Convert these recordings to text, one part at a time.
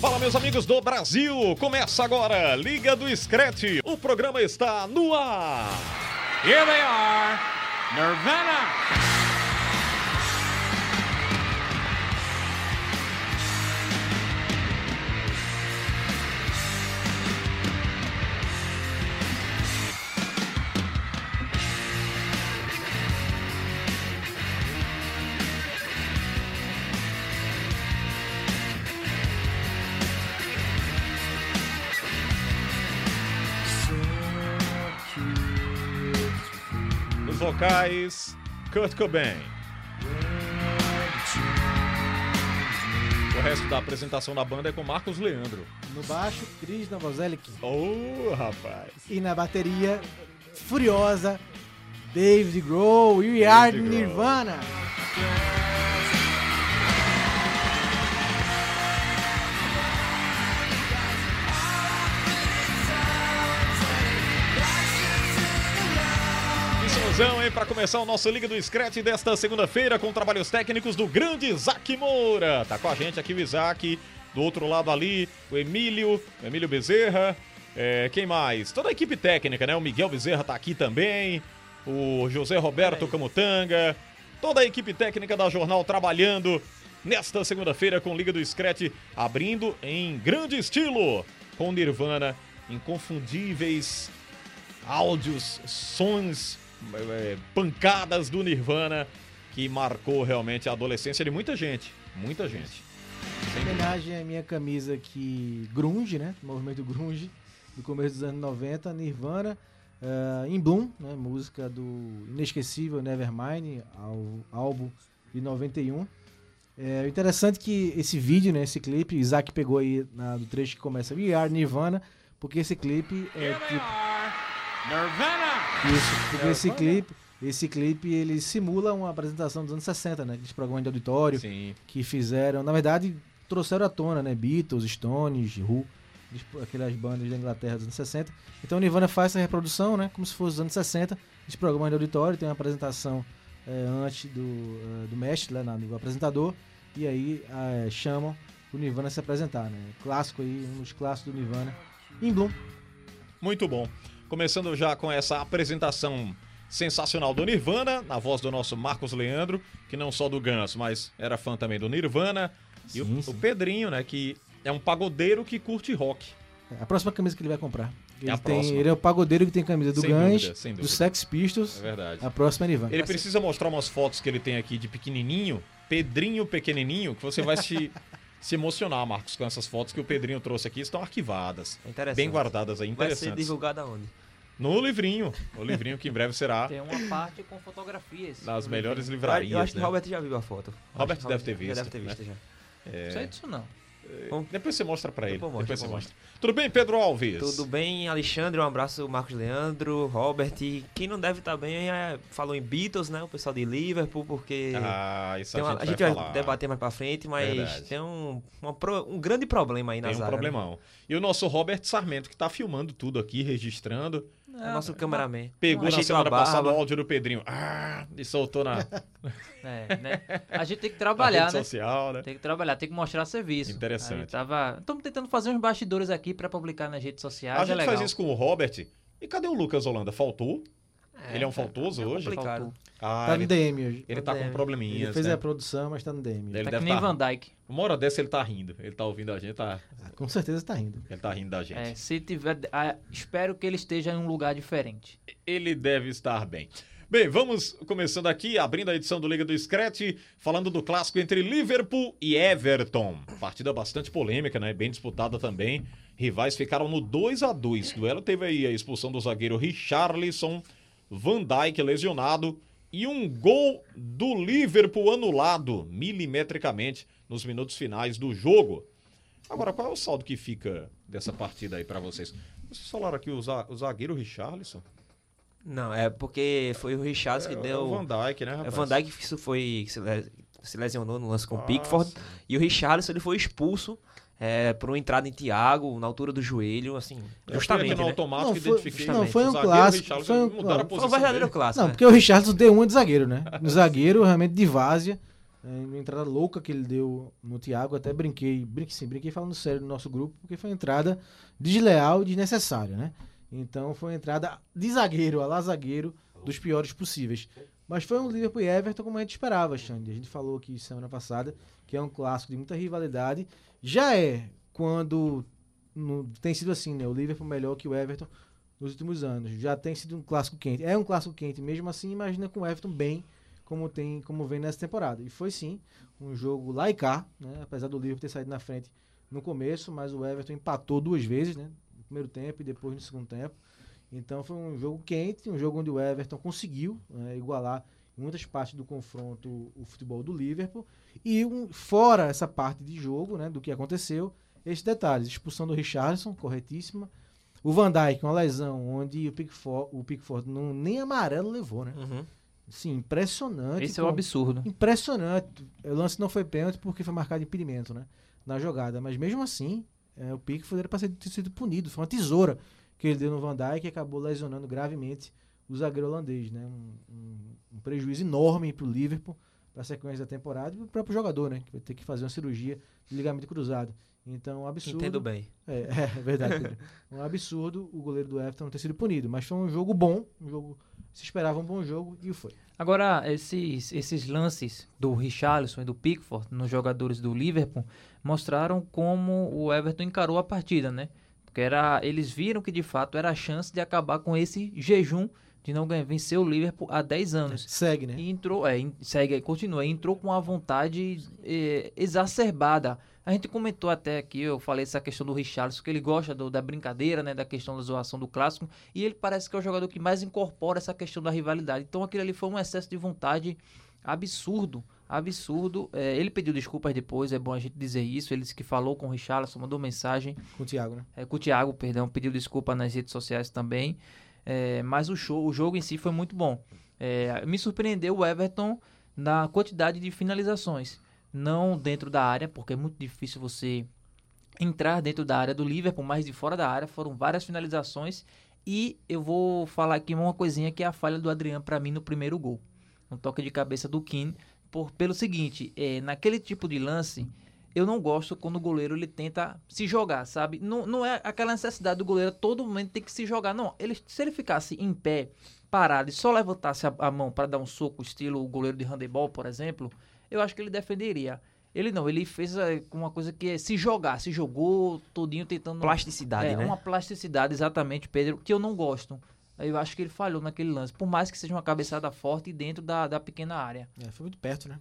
Fala, meus amigos do Brasil! Começa agora, Liga do Scratch. O programa está no ar. Here they are, Nirvana. Os vocais, Kurt Cobain. O resto da apresentação da banda é com Marcos Leandro. No baixo, Cris Novoselic. Oh, rapaz. E na bateria, furiosa, David Grohl. We are Grohl. Nirvana. Somzão, hein? Para começar o nosso Liga do Scratch desta segunda-feira com trabalhos técnicos do grande Isaac Moura. Tá com a gente aqui o Isaac, do outro lado ali, o Emílio, o Emílio Bezerra. É, quem mais? Toda a equipe técnica, né? O Miguel Bezerra tá aqui também, o José Roberto Camutanga, toda a equipe técnica da Jornal trabalhando nesta segunda-feira com Liga do Scratch, abrindo em grande estilo com Nirvana, inconfundíveis áudios, sons, é, pancadas do Nirvana que marcou realmente a adolescência de muita gente. Muita gente. Em homenagem à minha camisa que grunge, né? Movimento grunge, do começo dos anos 90, Nirvana, eh, In Bloom, né? Música do inesquecível Nevermind, ao, álbum de 91. É o interessante que esse vídeo, né? Esse clipe, Isaac pegou aí na- do trecho que começa We Are Nirvana, porque esse clipe é Here they tipo are, Nirvana. Isso, porque esse clipe, esse clipe ele simula uma apresentação dos anos 60, né? Aqueles programas de auditório Sim. que fizeram, na verdade, trouxeram à tona, né? Beatles, Stones, Who, aquelas bandas da Inglaterra dos anos 60. Então o Nirvana faz essa reprodução, né? Como se fosse os anos 60, de programas de auditório, tem uma apresentação eh, antes do, eh, do mestre, lá, na- do apresentador, e aí eh, chamam o Nirvana a se apresentar, né? Clássico aí, um dos clássicos do Nirvana. In Bloom. Muito bom. Começando já com essa apresentação sensacional do Nirvana, na voz do nosso Marcos Leandro, que não só do Guns, mas era fã também do Nirvana. e o, Sim, o sim. Pedrinho, né, que é um pagodeiro que curte rock. A próxima camisa que ele vai comprar. Ele, a tem- ele é o pagodeiro que tem camisa do Sem Guns, dúvida, do. Sex Pistols. É verdade. A próxima é Nirvana. Ele precisa mostrar umas fotos que ele tem aqui de pequenininho, Pedrinho pequenininho, que você vai se, se emocionar, Marcos, com essas fotos que o Pedrinho trouxe aqui, estão arquivadas, Interessante. bem guardadas aí, Vai ser interessantes. divulgado aonde? No livrinho, o livrinho que em breve será Tem uma parte com fotografias. nas melhores livrinho. livrarias. eu acho que né? o Robert já viu a foto. Robert que deve ter visto, Já deve ter visto, né? já. Não sei disso não. Depois você mostra pra ele. Depois você mostra. Tudo bem, Pedro Alves? Tudo bem, Alexandre? Um abraço, Marcos Leandro, Robert. E quem não deve estar bem é, falou em Beatles, né? O pessoal de Liverpool, porque. Ah, isso a uma- gente, a gente vai, vai, debater mais pra frente, mas Verdade. tem um, uma um grande problema aí na Tem um zaga. né? problemão. E o nosso Robert Sarmento, que tá filmando tudo aqui, registrando. É o nosso cameraman. Pegou na semana passada o áudio do Pedrinho. Ah, e soltou na, É, né? A gente tem que na trabalhar, rede né? social, né? Tem que trabalhar, tem que mostrar serviço. Interessante. Tava... Estamos tentando fazer uns bastidores aqui pra publicar nas redes sociais. A é gente legal. faz isso com o Robert. E cadê o Lucas Holanda? Faltou? ele é um faltoso é hoje? Ah, tá ele, no DM hoje. ele tá com DM. probleminhas, Ele fez né? a produção, mas tá no DM. Ele Tá deve que nem tá- Van Dyke. Uma hora dessa ele tá rindo. Ele tá ouvindo a gente, tá... Ah, Com certeza tá rindo. ele tá rindo da gente. É, se tiver. ah, espero que ele esteja em um lugar diferente. ele deve estar bem. Bem, vamos começando aqui, abrindo a edição do Liga do Scratch, falando do clássico entre Liverpool e Everton. Partida bastante polêmica, né? Bem disputada também. Rivais ficaram no 2 a 2 Duelo teve aí a expulsão do zagueiro Richarlison, Van Dijk lesionado e um gol do Liverpool anulado milimetricamente nos minutos finais do jogo. Agora, qual é o saldo que fica dessa partida aí pra vocês? Vocês falaram aqui o, za- o zagueiro Richarlison. Não, é porque foi o Richarlison É, que é deu. o Van Dijk, né, É rapaz? o Van Dijk que isso foi, se, le- se lesionou no lance com o Ah, Pickford. E o Richarlison ele foi expulso é, por uma entrada em Thiago, na altura do joelho, assim, Eu justamente. no né? automático Não, foi- identifiquei. não, foi um o zagueiro clássico, foi um- mudaram a não, Foi um posição verdadeiro dele. clássico. Não, né? porque o Richardson deu uma de zagueiro, né? No zagueiro, realmente de várzea. é, Uma entrada louca que ele deu no Thiago. Até brinquei, brinquei sim, brinquei falando sério no nosso grupo, porque foi uma entrada desleal e desnecessária, né? Então foi uma entrada de zagueiro, a lá zagueiro, dos piores possíveis. Mas foi um Liverpool e Everton como a gente esperava, Xande. A gente falou aqui semana passada que é um clássico de muita rivalidade. Já é quando no- tem sido assim, né? O Liverpool melhor que o Everton nos últimos anos. Já tem sido um clássico quente. É um clássico quente mesmo assim, imagina com o Everton bem como tem, como vem nessa temporada. E foi sim um jogo lá e cá, né? Apesar do Liverpool ter saído na frente no começo, mas o Everton empatou duas vezes, né? No primeiro tempo e depois no segundo tempo. Então foi um jogo quente, um jogo onde o Everton conseguiu né, igualar em muitas partes do confronto o futebol do Liverpool. E um, fora essa parte de jogo, né, do que aconteceu, esses detalhes. Expulsão do Richardson, corretíssima. O Van Dijk, uma lesão onde o Pickford, o Pickford não, nem amarelo levou, né? Uhum. Sim, impressionante. Esse é como- absurdo. Impressionante. O lance não foi pênalti porque foi marcado impedimento, né? Na jogada. Mas mesmo assim, é, o Pickford era para ser- ter sido punido. Foi uma tesoura que ele deu no Van Dijk e acabou lesionando gravemente o zagueiro holandês, né? Um, um- um prejuízo enorme para o Liverpool, para a sequência da temporada e o próprio jogador, né? Que vai ter que fazer uma cirurgia de ligamento cruzado. Então, um absurdo. Entendo bem. É, é, é verdade. Um absurdo o goleiro do Everton não ter sido punido. Mas foi um jogo bom, um jogo. Se esperava um bom jogo e foi. Agora, esses, esses lances do Richarlison e do Pickford nos jogadores do Liverpool mostraram como o Everton encarou a partida, né? Porque era, eles viram que de fato era a chance de acabar com esse jejum de não ganhar, vencer o Liverpool há 10 anos. Segue, né? E entrou, é, segue, continua, entrou com uma vontade eh, exacerbada. A gente comentou até aqui, eu falei essa questão do Richarlison, que ele gosta do- da brincadeira, né, da questão da zoação do clássico, e ele parece que é o jogador que mais incorpora essa questão da rivalidade. Então aquilo ali foi um excesso de vontade absurdo, absurdo. Eh, ele pediu desculpas depois, é bom a gente dizer isso, ele disse que falou com o Richarlison, mandou mensagem, Com o Thiago, né? é, com o Thiago, perdão, pediu desculpa nas redes sociais também. É, mas o show, o jogo em si foi muito bom. É, me surpreendeu o Everton na quantidade de finalizações. Não dentro da área, porque é muito difícil você entrar dentro da área do Liverpool, mas de fora da área foram várias finalizações. E eu vou falar aqui uma coisinha que é a falha do Adriano para mim no primeiro gol. Um toque de cabeça do Keane. Por, pelo seguinte, é, naquele tipo de lance, eu não gosto quando o goleiro ele tenta se jogar, sabe? Não, não é aquela necessidade do goleiro a todo momento ter que se jogar. Não, ele, se ele ficasse em pé, parado e só levantasse a, a mão para dar um soco, estilo o goleiro de handebol, por exemplo, eu acho que ele defenderia. Ele não, ele fez é, uma coisa que é se jogar, se jogou todinho tentando. Plasticidade, é, né? uma plasticidade, exatamente, Pedro, que eu não gosto. Eu acho que ele falhou naquele lance, por mais que seja uma cabeçada forte dentro da, da pequena área. É, foi muito perto, né?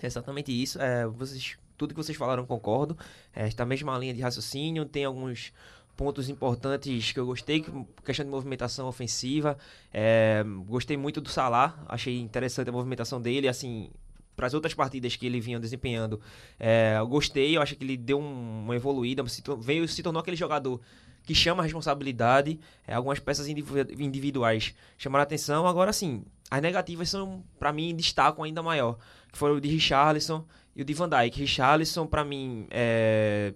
É exatamente isso. É, vocês, tudo que vocês falaram concordo. É, está mesma linha de raciocínio. Tem alguns pontos importantes que eu gostei, que- questão de movimentação ofensiva. É, gostei muito do Salah. Achei interessante a movimentação dele. Assim, para as outras partidas que ele vinha desempenhando, é, eu gostei. Eu acho que ele deu um- uma evoluída. Se, veio, se tornou aquele jogador que chama a responsabilidade. É, algumas peças individu- individuais chamaram a atenção. Agora sim, as negativas são, para mim, destacam ainda maior. Que foram o de Richarlison e o de Van Dijk. Richarlison, para mim, é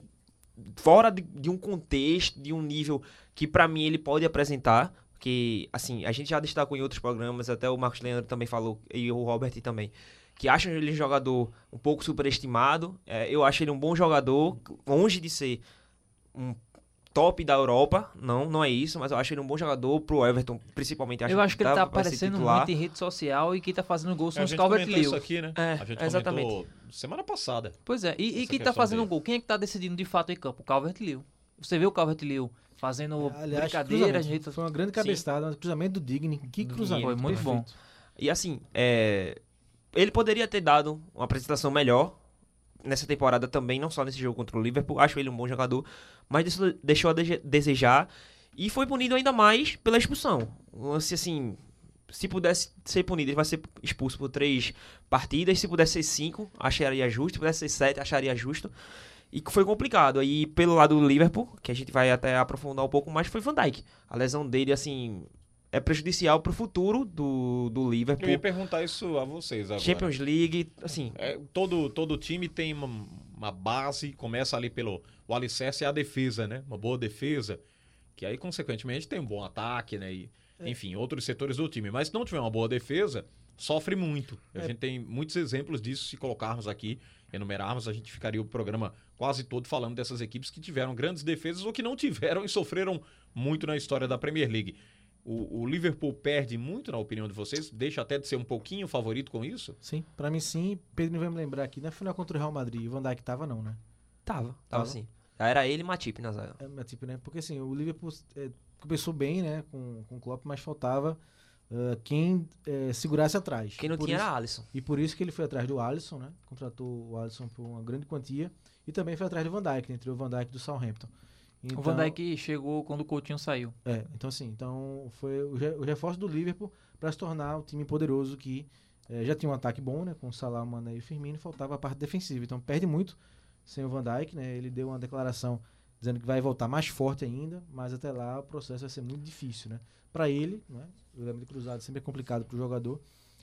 fora de, de um contexto, de um nível que para mim ele pode apresentar. Que, assim, a gente já destacou em outros programas, até o Marcos Leandro também falou, e o Robert também, que acham ele um jogador um pouco superestimado. É, eu acho ele um bom jogador, longe de ser um top da Europa, não, não é isso, mas eu acho ele um bom jogador pro Everton, principalmente. eu acho que ele tá ser aparecendo muito em rede social e quem tá fazendo gol É, são a os gente Calvert comentou isso aqui, né? É, a gente exatamente. comentou semana passada. Pois é, e, e quem tá fazendo dele. gol? Quem é que tá decidindo de fato em campo? O Calvert Lewin. Você vê o Calvert Lewin fazendo Aliás, brincadeiras, gente. Foi uma grande cabeçada, um cruzamento do Digny. Que cruzamento. Foi muito bom. E assim, é, ele poderia ter dado uma apresentação melhor nessa temporada também, não só nesse jogo contra o Liverpool. Acho ele um bom jogador, mas deixou- a desejar e foi punido ainda mais pela expulsão. Um lance assim, se pudesse ser punido, ele vai ser expulso por três partidas. Se pudesse ser cinco, acharia justo. Se pudesse ser sete, acharia justo. E que foi complicado. Aí, pelo lado do Liverpool, que a gente vai até aprofundar um pouco mais, foi Van Dijk. A lesão dele, assim, é prejudicial pro futuro do, do Eu Liverpool. ia perguntar isso a vocês agora. Champions League, assim, É, todo, todo time tem uma, uma base, começa ali pelo. O alicerce é a defesa, né? Uma boa defesa. Que aí, consequentemente, tem um bom ataque, né? E, enfim, outros setores do time. Mas se não tiver uma boa defesa, sofre muito. A gente tem muitos exemplos disso. Se colocarmos aqui, enumerarmos, a gente ficaria o programa quase todo falando dessas equipes que tiveram grandes defesas ou que não tiveram e sofreram muito na história da Premier League. O, o Liverpool perde muito, na opinião de vocês? Deixa até de ser um pouquinho favorito com isso? Sim, pra mim sim. Pedro vai me lembrar aqui, na final contra o Real Madrid, o Van Dijk tava não, né? tava, tava Tava. assim. Era ele e Matip na zaga. É, mas, tipo, né? Porque assim, o Liverpool é, começou bem, né, com, com o Klopp, mas faltava ah, quem eh, segurasse atrás. Quem não Por tinha isso- era Alisson. E por isso que ele foi atrás do Alisson, né? Contratou o Alisson por uma grande quantia. E também foi atrás do Van Dijk, né? Entre o Van Dijk do Southampton. O Van Dijk chegou quando o Coutinho saiu. É, então assim, então foi o, re- o reforço do Liverpool para se tornar o time poderoso que eh, já tinha um ataque bom, né? Com o Salah, o Mané e o Firmino, faltava a parte defensiva. Então perde muito sem o Van Dijk, né? Ele deu uma declaração dizendo que vai voltar mais forte ainda, mas até lá o processo vai ser muito difícil, né? Para ele, né? O lembro de cruzado sempre é complicado para o jogador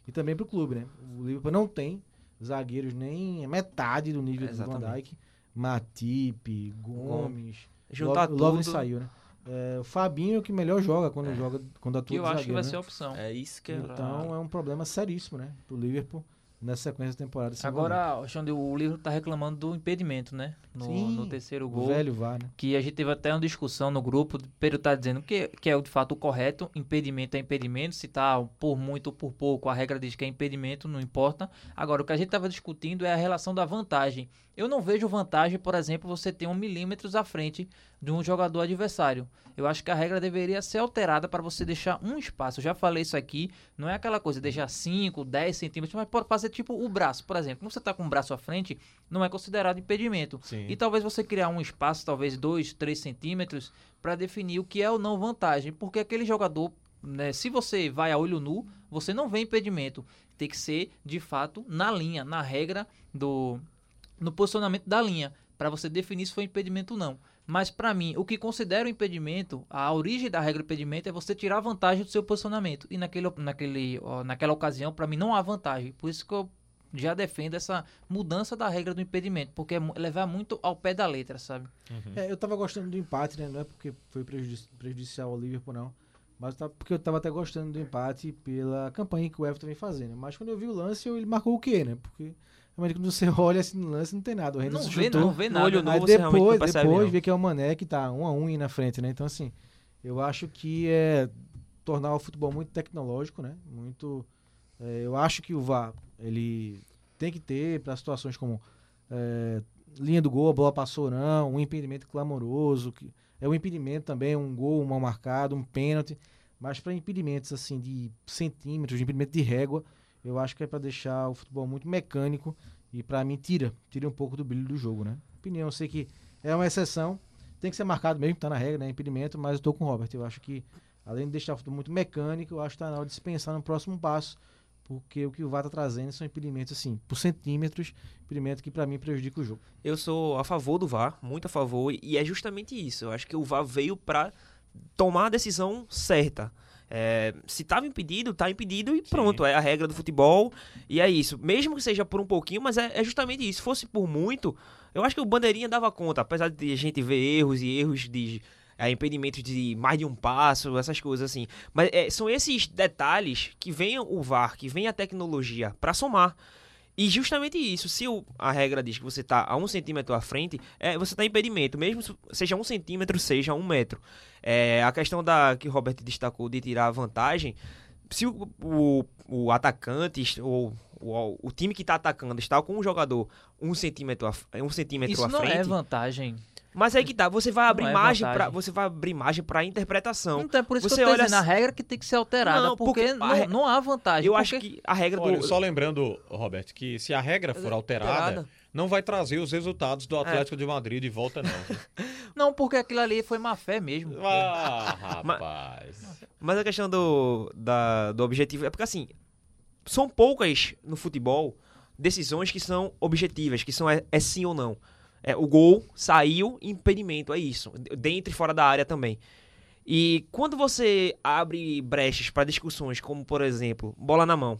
e também para o clube, né? O Liverpool não tem zagueiros nem metade do nível do Van. Dijk. Matip, Gomes, Juntar Lo- Lovren tudo. saiu, né? É, o Fabinho é o que melhor joga quando joga quando atua Que eu de acho que vai né? ser a opção. É isso que é. Então é um problema seríssimo, né? Pro Liverpool nessa sequência da temporada. Agora, Alexandre, o livro tá reclamando do impedimento, né? No, Sim, no terceiro o gol. velho VAR, né? Que a gente teve até uma discussão no grupo. O Pedro tá dizendo que, que é de fato o correto. Impedimento é impedimento. Se tá por muito ou por pouco, a regra diz que é impedimento, não importa. Agora, o que a gente tava discutindo é a relação da vantagem. Eu não vejo vantagem, por exemplo, você ter um milímetros à frente de um jogador adversário. Eu acho que a regra deveria ser alterada para você deixar um espaço. Eu já falei isso aqui. Não é aquela coisa, deixar 5, 10 centímetros, mas pode fazer tipo o braço, por exemplo. Quando você tá com o braço à frente, não é considerado impedimento. Sim. E talvez você criar um espaço, talvez 2, 3 centímetros, para definir o que é ou não vantagem. Porque aquele jogador, né, se você vai a olho nu, você não vê impedimento. Tem que ser, de fato, na linha, na regra do. No posicionamento da linha, para você definir se foi impedimento ou não. Mas para mim, o que considero impedimento, a origem da regra do impedimento é você tirar vantagem do seu posicionamento. E naquele, naquele, naquela ocasião, para mim, não há vantagem. Por isso que eu já defendo essa mudança da regra do impedimento, porque é levar muito ao pé da letra, sabe? É, eu tava gostando do empate, né? Não é porque foi prejudici- prejudicial ao Liverpool, não. Mas tá, porque eu tava até gostando do empate pela campanha que o Everton vem fazendo. Mas quando eu vi o lance, eu, ele marcou o quê, né? Porque realmente quando você olha assim no lance, não tem nada. O Não vê, chutou. não vê nada. olho não depois, depois não. vê que é o Mané que tá um a um aí na frente, né? Então, assim, eu acho que é tornar o futebol muito tecnológico, né? Muito. é, eu acho que o VAR, ele tem que ter para situações como é, linha do gol, a bola passou ou não, um impedimento clamoroso, que é um impedimento também, um gol mal marcado, um pênalti. Mas para impedimentos assim de centímetros, de impedimento de régua, eu acho que é para deixar o futebol muito mecânico e para mim tira, tira um pouco do brilho do jogo, né? Opinião, eu sei que é uma exceção, tem que ser marcado mesmo, tá na regra, né? Impedimento, mas eu tô com o Robert. Eu acho que, além de deixar o futebol muito mecânico, eu acho que tá na hora de se pensar no próximo passo, porque o que o VAR tá trazendo são impedimentos, assim, por centímetros, impedimento que para mim prejudica o jogo. Eu sou a favor do VAR, muito a favor, e é justamente isso. Eu acho que o VAR veio para tomar a decisão certa. É, se estava impedido, está impedido e pronto, é a regra do futebol e é isso. Mesmo que seja por um pouquinho, mas é, é justamente isso. Se fosse por muito, eu acho que o Bandeirinha dava conta, apesar de a gente ver erros e erros de é, impedimentos de mais de um passo, essas coisas assim. Mas é, são esses detalhes que vem o VAR, que vem a tecnologia para somar. E justamente isso, se o- a regra diz que você está a um centímetro à frente, é, você está em impedimento, mesmo se seja um centímetro, seja um metro. É, a questão da que o Robert destacou de tirar a vantagem, se o, o, o atacante ou o, o time que está atacando está com um jogador um centímetro, à- um centímetro Isso à não frente, é vantagem. Mas aí que tá, você vai abrir é margem para você vai abrir margem para interpretação. Então é por isso Você que eu tô olha dizendo, a assim- regra que tem que ser alterada, Não, porque, porque não, não há vantagem. Eu porque- acho que a regra Olha, do só lembrando, Roberto, que se a regra for alterada, Alterada. não vai trazer os resultados do Atlético de Madrid de volta, não. Não, porque aquilo ali foi má fé mesmo. ah, rapaz. Mas a questão do, da- do objetivo é porque assim, são poucas no futebol decisões que são objetivas, que são é, é sim ou não. É, o gol saiu, impedimento, é isso. Dentro e fora da área também. E quando você abre brechas para discussões, como por exemplo, bola na mão,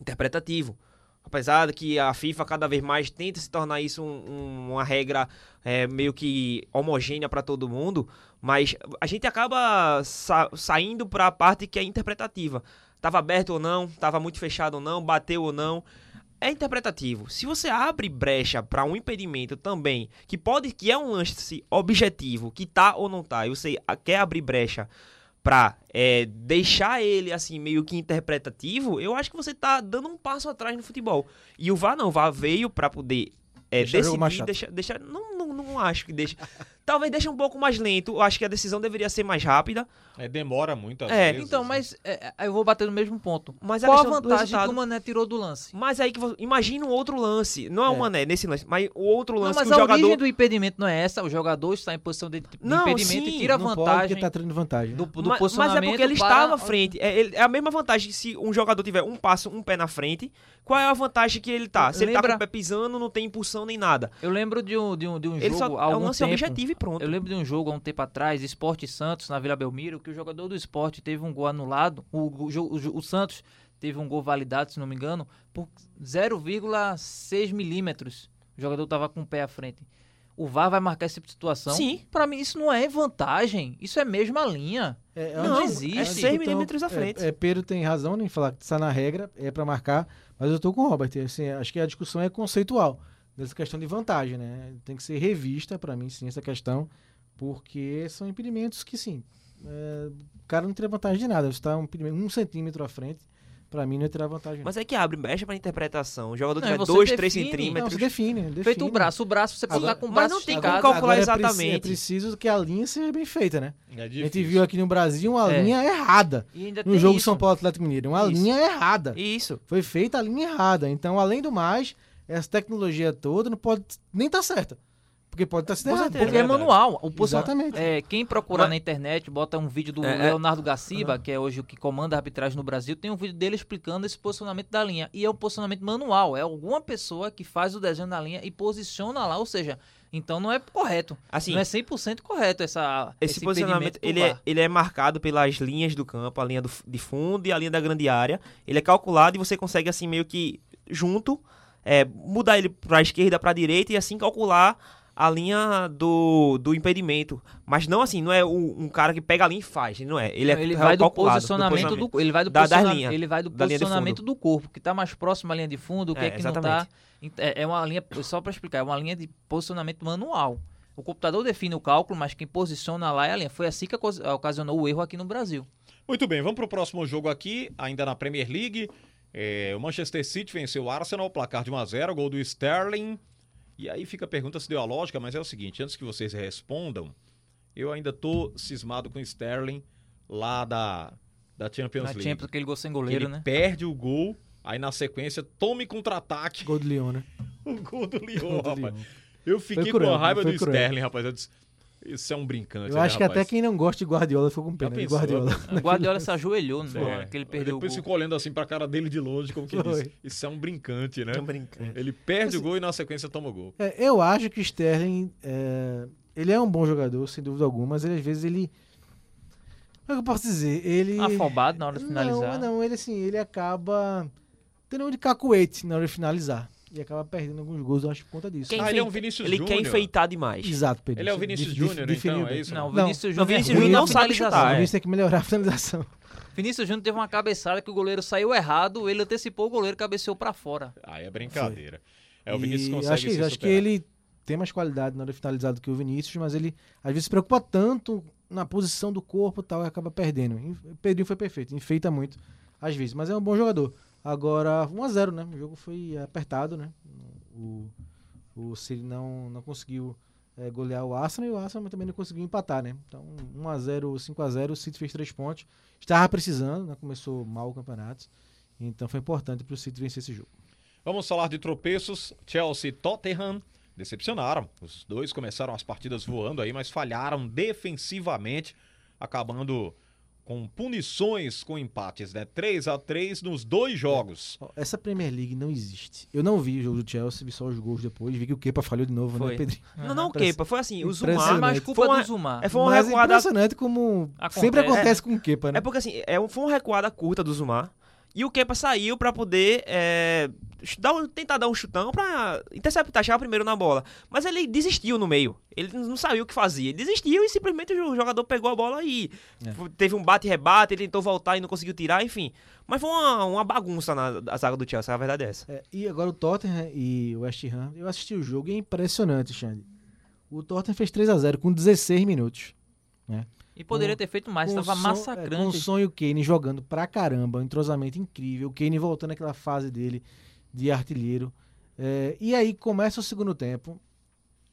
interpretativo. Apesar de que a FIFA cada vez mais tenta se tornar isso um- um- uma regra é, meio que homogênea para todo mundo, mas a gente acaba sa- saindo para a parte que é interpretativa. Tava aberto ou não, tava muito fechado ou não, bateu ou não. É interpretativo. Se você abre brecha para um impedimento também, que pode que é um lance objetivo, que tá ou não tá, e você quer abrir brecha pra é, deixar ele assim meio que interpretativo, eu acho que você tá dando um passo atrás no futebol. E o VAR não, o VAR veio pra poder é, Deixar decidir, deixar não, não, não acho que deixa. Talvez deixe um pouco mais lento. Eu acho que a decisão deveria ser mais rápida. É, demora muito às É, vezes. Então, né? mas é, é, eu vou bater no mesmo ponto. Mas a Qual a do vantagem que resultado- o Mané tirou do lance? Mas aí que vo- imagina um outro lance, não é o É. Mané nesse lance, mas o outro Não, lance mas que o a jogador origem do impedimento não é essa. O jogador está em posição de, de Não, impedimento sim, e tira a Não pode vantagem porque tá tendo vantagem. do, né? do Ma- mas, posicionamento. é porque ele para- estava à frente. É, ele- é a mesma vantagem se um jogador tiver um passo, um pé na frente. Qual é a vantagem que ele tá? Se ele tá Lembra- com o pé pisando, não tem impulsão nem nada. Eu lembro de um, de um, de um Ele jogo só há é um algum lance tempo. objetivo e pronto. Eu lembro de um jogo há um tempo atrás, Esporte Santos, na Vila Belmiro, que o jogador do esporte teve um gol anulado. O, o, o Santos teve um gol validado, se não me engano, por 0,6 milímetros. O jogador estava com o pé à frente. O VAR vai marcar essa tipo situação. Sim. Pra mim, isso não é vantagem. Isso é mesma linha. É, Não onde- existe. é, seis milímetros à frente. É, é, Pedro tem razão em falar que está na regra, é para marcar, mas eu tô com o Robert. Assim, acho que a discussão é conceitual, dessa questão de vantagem, né? Tem que ser revista, para mim, sim, essa questão, porque são impedimentos que, sim, é, o cara não tira vantagem de nada. Você está um, impedimento um centímetro à frente, para mim não é tirar vantagem. Mas é que abre brecha pra interpretação. O jogador Não, tiver você 2, 3 define- não, centímetros. você define, define. Feito o braço. O braço, você precisa Agora- com o mas braço não tem como calcular é preci- exatamente. É preciso que a linha seja bem feita, né? É A gente viu aqui no Brasil uma É. linha errada. E ainda No tem jogo isso. São Paulo Atlético Mineiro, uma Isso. linha errada. Isso. Foi feita a linha errada. Então, além do mais, essa tecnologia toda não pode nem estar certa. Porque pode estar sendo certeza. Porque é verdade. manual. O posiciona- Exatamente. É, quem procurar Mas- na internet, bota um vídeo do É, é. Leonardo Gaciba, que é hoje o que comanda a arbitragem no Brasil, tem um vídeo dele explicando esse posicionamento da linha. E é um posicionamento manual. É alguma pessoa que faz o desenho da linha e posiciona lá. Ou seja, então não é correto. Assim, não é 100% correto essa, esse, posicionamento, impedimento do ele é, ele é marcado pelas linhas do campo, a linha do, de fundo e a linha da grande área. Ele é calculado e você consegue, assim, meio que junto, é, mudar ele pra esquerda, pra direita e assim calcular a linha do, do impedimento. Mas não assim, não é o- um cara que pega a linha e faz, não é. Ele é ele vai do calculado, posicionamento do, ele vai do Da- posiciona- linhas, ele vai do linha posicionamento do corpo, que está mais próximo à linha de fundo, o que é, É, que não exatamente. está. É, é uma linha, só para explicar, é uma linha de posicionamento manual. O computador define o cálculo, mas quem posiciona lá é a linha. Foi assim que ocas- ocasionou o erro aqui no Brasil. Muito bem, vamos pro próximo jogo aqui, ainda na Premier League. É, o Manchester City venceu o Arsenal, placar de 1x0, gol do Sterling. E aí fica a pergunta se deu a lógica, mas é o seguinte, antes que vocês respondam, eu ainda tô cismado com o Sterling lá da, da Champions Na League. Champions, aquele gol sem goleiro, ele né? perde o gol, aí na sequência tome contra-ataque Gol do Leão, né? o gol do Lyon, Gol do rapaz. Lyon. Eu fiquei Foi com cruel, a raiva do cruel. Sterling, rapaz. Eu disse, isso é um brincante, Eu né, acho que até rapaz? quem não gosta de Guardiola ficou com pena de? Guardiola. O Guardiola se ajoelhou, né? É. Que ele perdeu o Depois gol. ficou olhando assim pra cara dele de longe, como que disse. Isso é um brincante, né? Tô brincando. Ele perde o gol e na sequência toma o gol. É, eu acho que o Sterling, é, ele é um bom jogador, sem dúvida alguma, mas ele, às vezes ele... Como é que eu posso dizer? Ele... Afobado na hora de finalizar. Não, não, ele assim, ele acaba tendo um de cacuete na hora de finalizar. E acaba perdendo alguns gols, eu acho, por conta disso. Quem Ah, ele é um enfeita- Vinícius Ele quer enfeitar demais. Exato, Pedro. Ele é o Vinícius Júnior, então, é isso? Não, o Não, Vinícius não, Júnior é Vinícius Júnior não sabe chutar, O é. Vinícius tem que melhorar a finalização. Vinícius Júnior teve uma cabeçada que o goleiro saiu errado, ele antecipou o goleiro e cabeceou pra fora. Aí é brincadeira. É, o E Vinícius eu consegue acho que, se acho que ele tem mais qualidade na hora de finalizar do que o Vinícius, mas ele às vezes se preocupa tanto na posição do corpo e tal, e acaba perdendo. O Pedrinho foi perfeito, enfeita muito às vezes, mas é um bom jogador. Agora, 1x0, né? O jogo foi apertado, né? O, o City não, não conseguiu é, golear o Arsenal e o Arsenal também não conseguiu empatar, né? Então, 1x0, 5x0, o City fez 3 pontos. Estava precisando, né? Começou mal o campeonato. Então foi importante para o City vencer esse jogo. Vamos falar de tropeços. Chelsea Tottenham decepcionaram. Os dois começaram as partidas voando aí, mas falharam defensivamente, acabando com punições com empates, né? 3 a 3 nos dois jogos. Essa Premier League não existe. Eu não vi o jogo do Chelsea, vi só os gols depois, vi que o Kepa falhou de novo, Foi. né, Pedrinho? Não, não o. Kepa, foi assim, o. Zumar... Mas culpa Foi uma- do Zumar. É, foi Mas é recuada impressionante como Acontece. sempre acontece com o Kepa, né? É porque assim, é, um- foi uma recuada curta do Zumar. E o Kepa saiu pra poder é, dar um- tentar dar um chutão pra interceptar, chegar primeiro na bola. Mas ele desistiu no meio. Ele não sabia o que fazia. Ele desistiu e simplesmente o jogador pegou a bola e É. teve um bate-rebate, ele tentou voltar e não conseguiu tirar, enfim. Mas foi uma, uma bagunça na, na zaga do Chelsea, a verdade é essa. É, e agora o Tottenham e o West Ham, eu assisti o jogo e é impressionante, Xande. O Tottenham fez 3 a 0 com 16 minutos. E poderia Com- ter feito mais, estava o son- é, Com o sonho Kane jogando pra caramba, um entrosamento incrível. O Kane voltando àquela fase dele de artilheiro. É, e aí começa o segundo tempo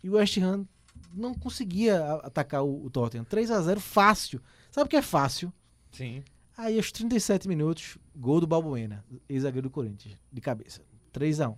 e o West Ham não conseguia atacar o, o Tottenham. 3 a 0 fácil. Sabe o que é fácil? Sim. Aí aos 37 minutos, gol do Balbuena, ex-zagueiro do Corinthians, de cabeça. 3 a 1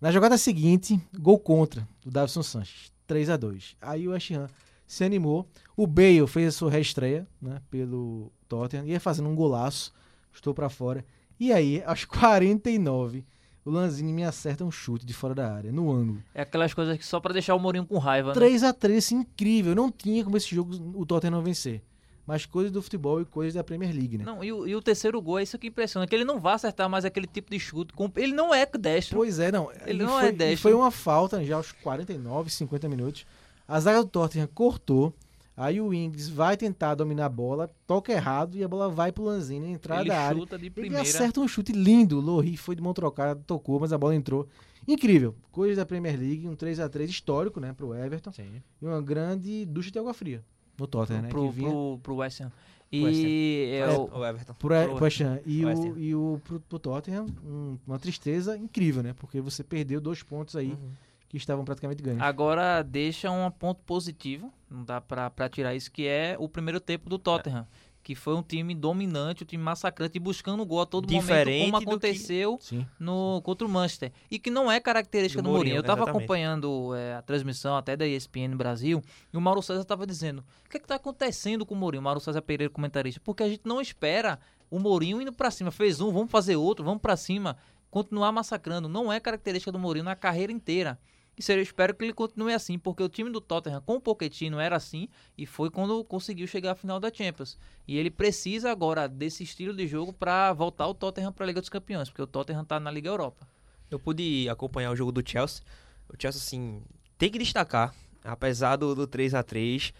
Na jogada seguinte, gol contra, do Davison Sanches, 3 a 2 Aí o West Ham se animou. O Bale fez a sua reestreia né, pelo Tottenham, ia fazendo um golaço, estou pra fora. E aí, aos 49, o Lanzini me acerta um chute de fora da área, no ângulo. É aquelas coisas que só pra deixar o Mourinho com raiva, né? 3 a 3 assim, incrível. Não tinha como esse jogo o Tottenham não vencer. Mas coisas do futebol e coisas da Premier League, né? Não, e, o, e o terceiro gol é isso que impressiona, que ele não vai acertar mais aquele tipo de chute. com- Ele não é destro. Pois é, não. Ele E não foi, é destro. Foi uma falta já aos 49, 50 minutos. A zaga do Tottenham cortou. Aí o Ings vai tentar dominar a bola, toca errado e a bola vai pro Lanzini, entrada ele da área. chuta de Ele primeira. acerta um chute lindo. O Lohri foi de mão trocada, tocou, mas a bola entrou. Incrível. Coisas da Premier League, um 3 a 3 histórico, né, pro Everton. Sim. E uma grande ducha de água fria no Tottenham, né? pro, vinha pro, pro West Ham. E é, É, o- Everton. Pro, Pro pro West Ham. E, West o, e o pro, pro Tottenham, um- uma tristeza incrível, né? Porque você perdeu dois pontos aí Uhum. Que estavam praticamente ganhos. agora deixa um ponto positivo, não dá pra, pra tirar isso, que é o primeiro tempo do Tottenham. Que foi um time dominante, um time massacrante, e buscando gol a todo Diferente momento, como do que- aconteceu Sim. no, contra o Manchester. E que não é característica Do do, Mourinho. Mourinho, Eu estava acompanhando é, a transmissão até da ESPN Brasil e o Mauro César estava dizendo: o que está acontecendo com o Mourinho? O Mauro César Pereira, comentarista. Porque a gente não espera o Mourinho indo para cima. Fez um, vamos fazer outro, vamos para cima. Continuar massacrando. Não é característica do Mourinho na carreira inteira. E eu espero que ele continue assim, porque o time do Tottenham com o Pochettino era assim e foi quando conseguiu chegar à final da Champions. E ele precisa agora desse estilo de jogo para voltar o Tottenham para a Liga dos Campeões, porque o Tottenham tá na Liga Europa. Eu pude acompanhar o jogo do Chelsea. O Chelsea, assim, tem que destacar, apesar do, do 3 a 3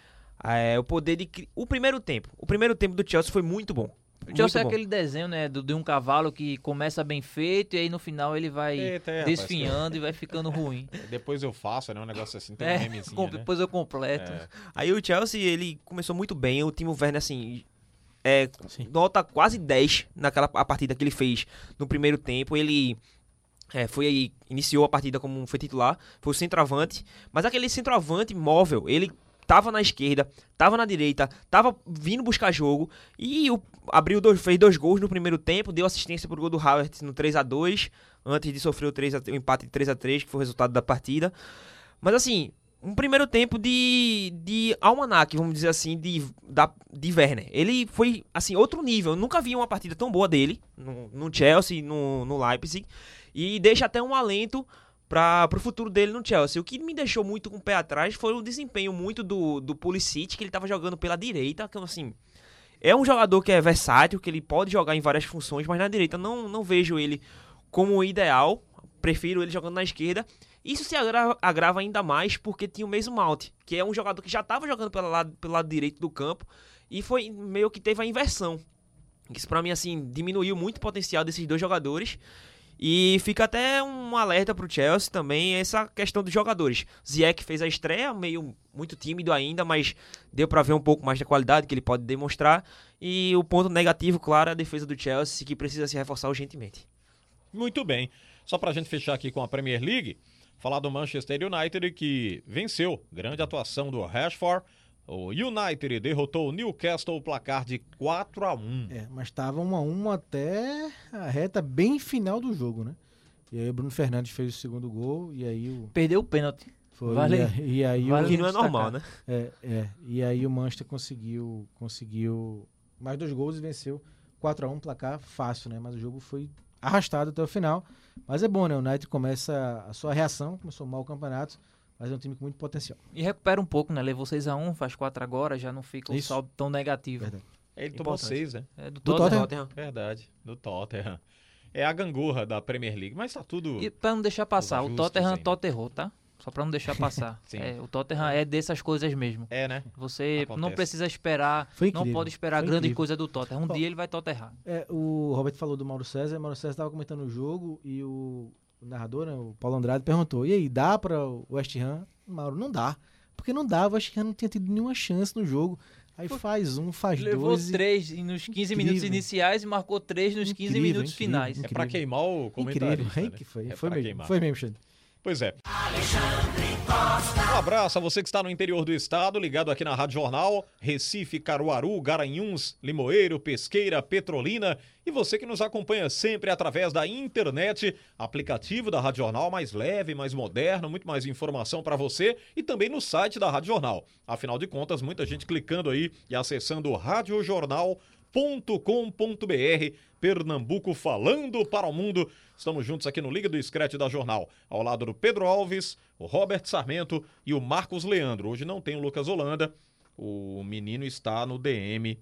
é, o poder de. O primeiro tempo. O primeiro tempo do Chelsea foi muito bom. O Chelsea é aquele desenho, né, do- de um cavalo que começa bem feito e aí no final ele vai Eita, é, rapaz, desfinhando e vai ficando ruim. Depois eu faço, né? Um negócio assim, tem um É, memezinho, com- né? depois eu completo. É. Aí o Chelsea, ele começou muito bem. O Timo Werner, assim, é, Sim. nota quase 10 naquela a partida que ele fez no primeiro tempo. Ele é, foi aí, iniciou a partida como foi titular, foi o centroavante. Mas aquele centroavante móvel, ele tava na esquerda, tava na direita, tava vindo buscar jogo e o, abriu dois, fez dois gols no primeiro tempo, deu assistência pro gol do Havertz no 3 a 2 antes de sofrer o, 3 a, o empate de 3 a 3 que foi o resultado da partida. Mas assim, um primeiro tempo de, de almanac, vamos dizer assim, de, da, de Werner. Ele foi, assim, outro nível. Eu nunca vi uma partida tão boa dele no, no Chelsea, no, no Leipzig. E deixa até um alento para o futuro dele no Chelsea. O que me deixou muito com o pé atrás foi o desempenho muito do, do Pulisic, que ele estava jogando pela direita, que assim... É um jogador que é versátil, que ele pode jogar em várias funções, mas na direita não, não vejo ele como ideal. Prefiro ele jogando na esquerda. Isso se agrava, agrava ainda mais porque tinha o mesmo Mount, que é um jogador que já estava jogando pelo lado, pelo lado direito do campo e foi meio que teve a inversão. Isso pra mim assim diminuiu muito o potencial desses dois jogadores. E fica até um alerta pro Chelsea também essa questão dos jogadores. Ziyech fez a estreia, meio muito tímido ainda, mas deu pra ver um pouco mais da qualidade que ele pode demonstrar. E o ponto negativo, claro, é a defesa do Chelsea, que precisa se reforçar urgentemente. Muito bem. Só pra gente fechar aqui com a Premier League, falar do Manchester United que venceu. Grande atuação do Rashford. O United derrotou o Newcastle o placar de 4 a 1. É, mas tava 1 a 1 até a reta bem final do jogo, né? E aí o Bruno Fernandes fez o segundo gol e aí o Perdeu o pênalti. foi Vale- e, aí- e aí vale o, Que não é normal, né? é, é, e aí o Manchester conseguiu conseguiu mais dois gols e venceu 4 a 1 placar fácil, né? Mas o jogo foi arrastado até o final. Mas é bom, né? O United começa a sua reação, começou mal o campeonato, mas é um time com muito potencial. E recupera um pouco, né? Levou 6x1, faz 4 agora, já não fica um Isso. saldo tão negativo. Verdade. Ele tomou Importante. seis, né? É, do Do Tottenham. Tottenham. Verdade, do Tottenham. É a gangorra da Premier League, mas tá tudo. E pra não deixar passar, o Tottenham ainda. Totterrou, tá? Só pra não deixar passar. Sim. É, o Tottenham é dessas coisas mesmo. É, né? Você não Acontece. precisa esperar, Foi não pode esperar foi grande incrível. coisa do Tottenham. Um Ó, dia ele vai Totterrar. É, o Robert falou do Mauro César, o Mauro César estava comentando o jogo e o, o narrador, né, o Paulo Andrade, perguntou: e aí, dá para o West Ham? Mauro, não dá. Porque não dá, o West Ham não tinha tido nenhuma chance no jogo. Aí faz um, faz Levou dois. e- três nos 15 Incrível. minutos iniciais e marcou três nos 15 Incrível, minutos incrível, finais. É pra queimar o comentário. Incrível, hein, que foi, É foi mesmo, queimar. foi mesmo, Xande. Pois é. Um abraço a você que está no interior do estado, ligado aqui na Rádio Jornal, Recife, Caruaru, Garanhuns, Limoeiro, Pesqueira, Petrolina e você que nos acompanha sempre através da internet, aplicativo da Rádio Jornal mais leve, mais moderno, muito mais informação para você e também no site da Rádio Jornal. Afinal de contas, muita gente clicando aí e acessando radiojornal.com.br Pernambuco falando para o mundo. Estamos juntos aqui no Liga do Scratch da Jornal, ao lado do Pedro Alves, o Robert Sarmento e o Marcos Leandro. Hoje não tem o Lucas Holanda, o menino está no DM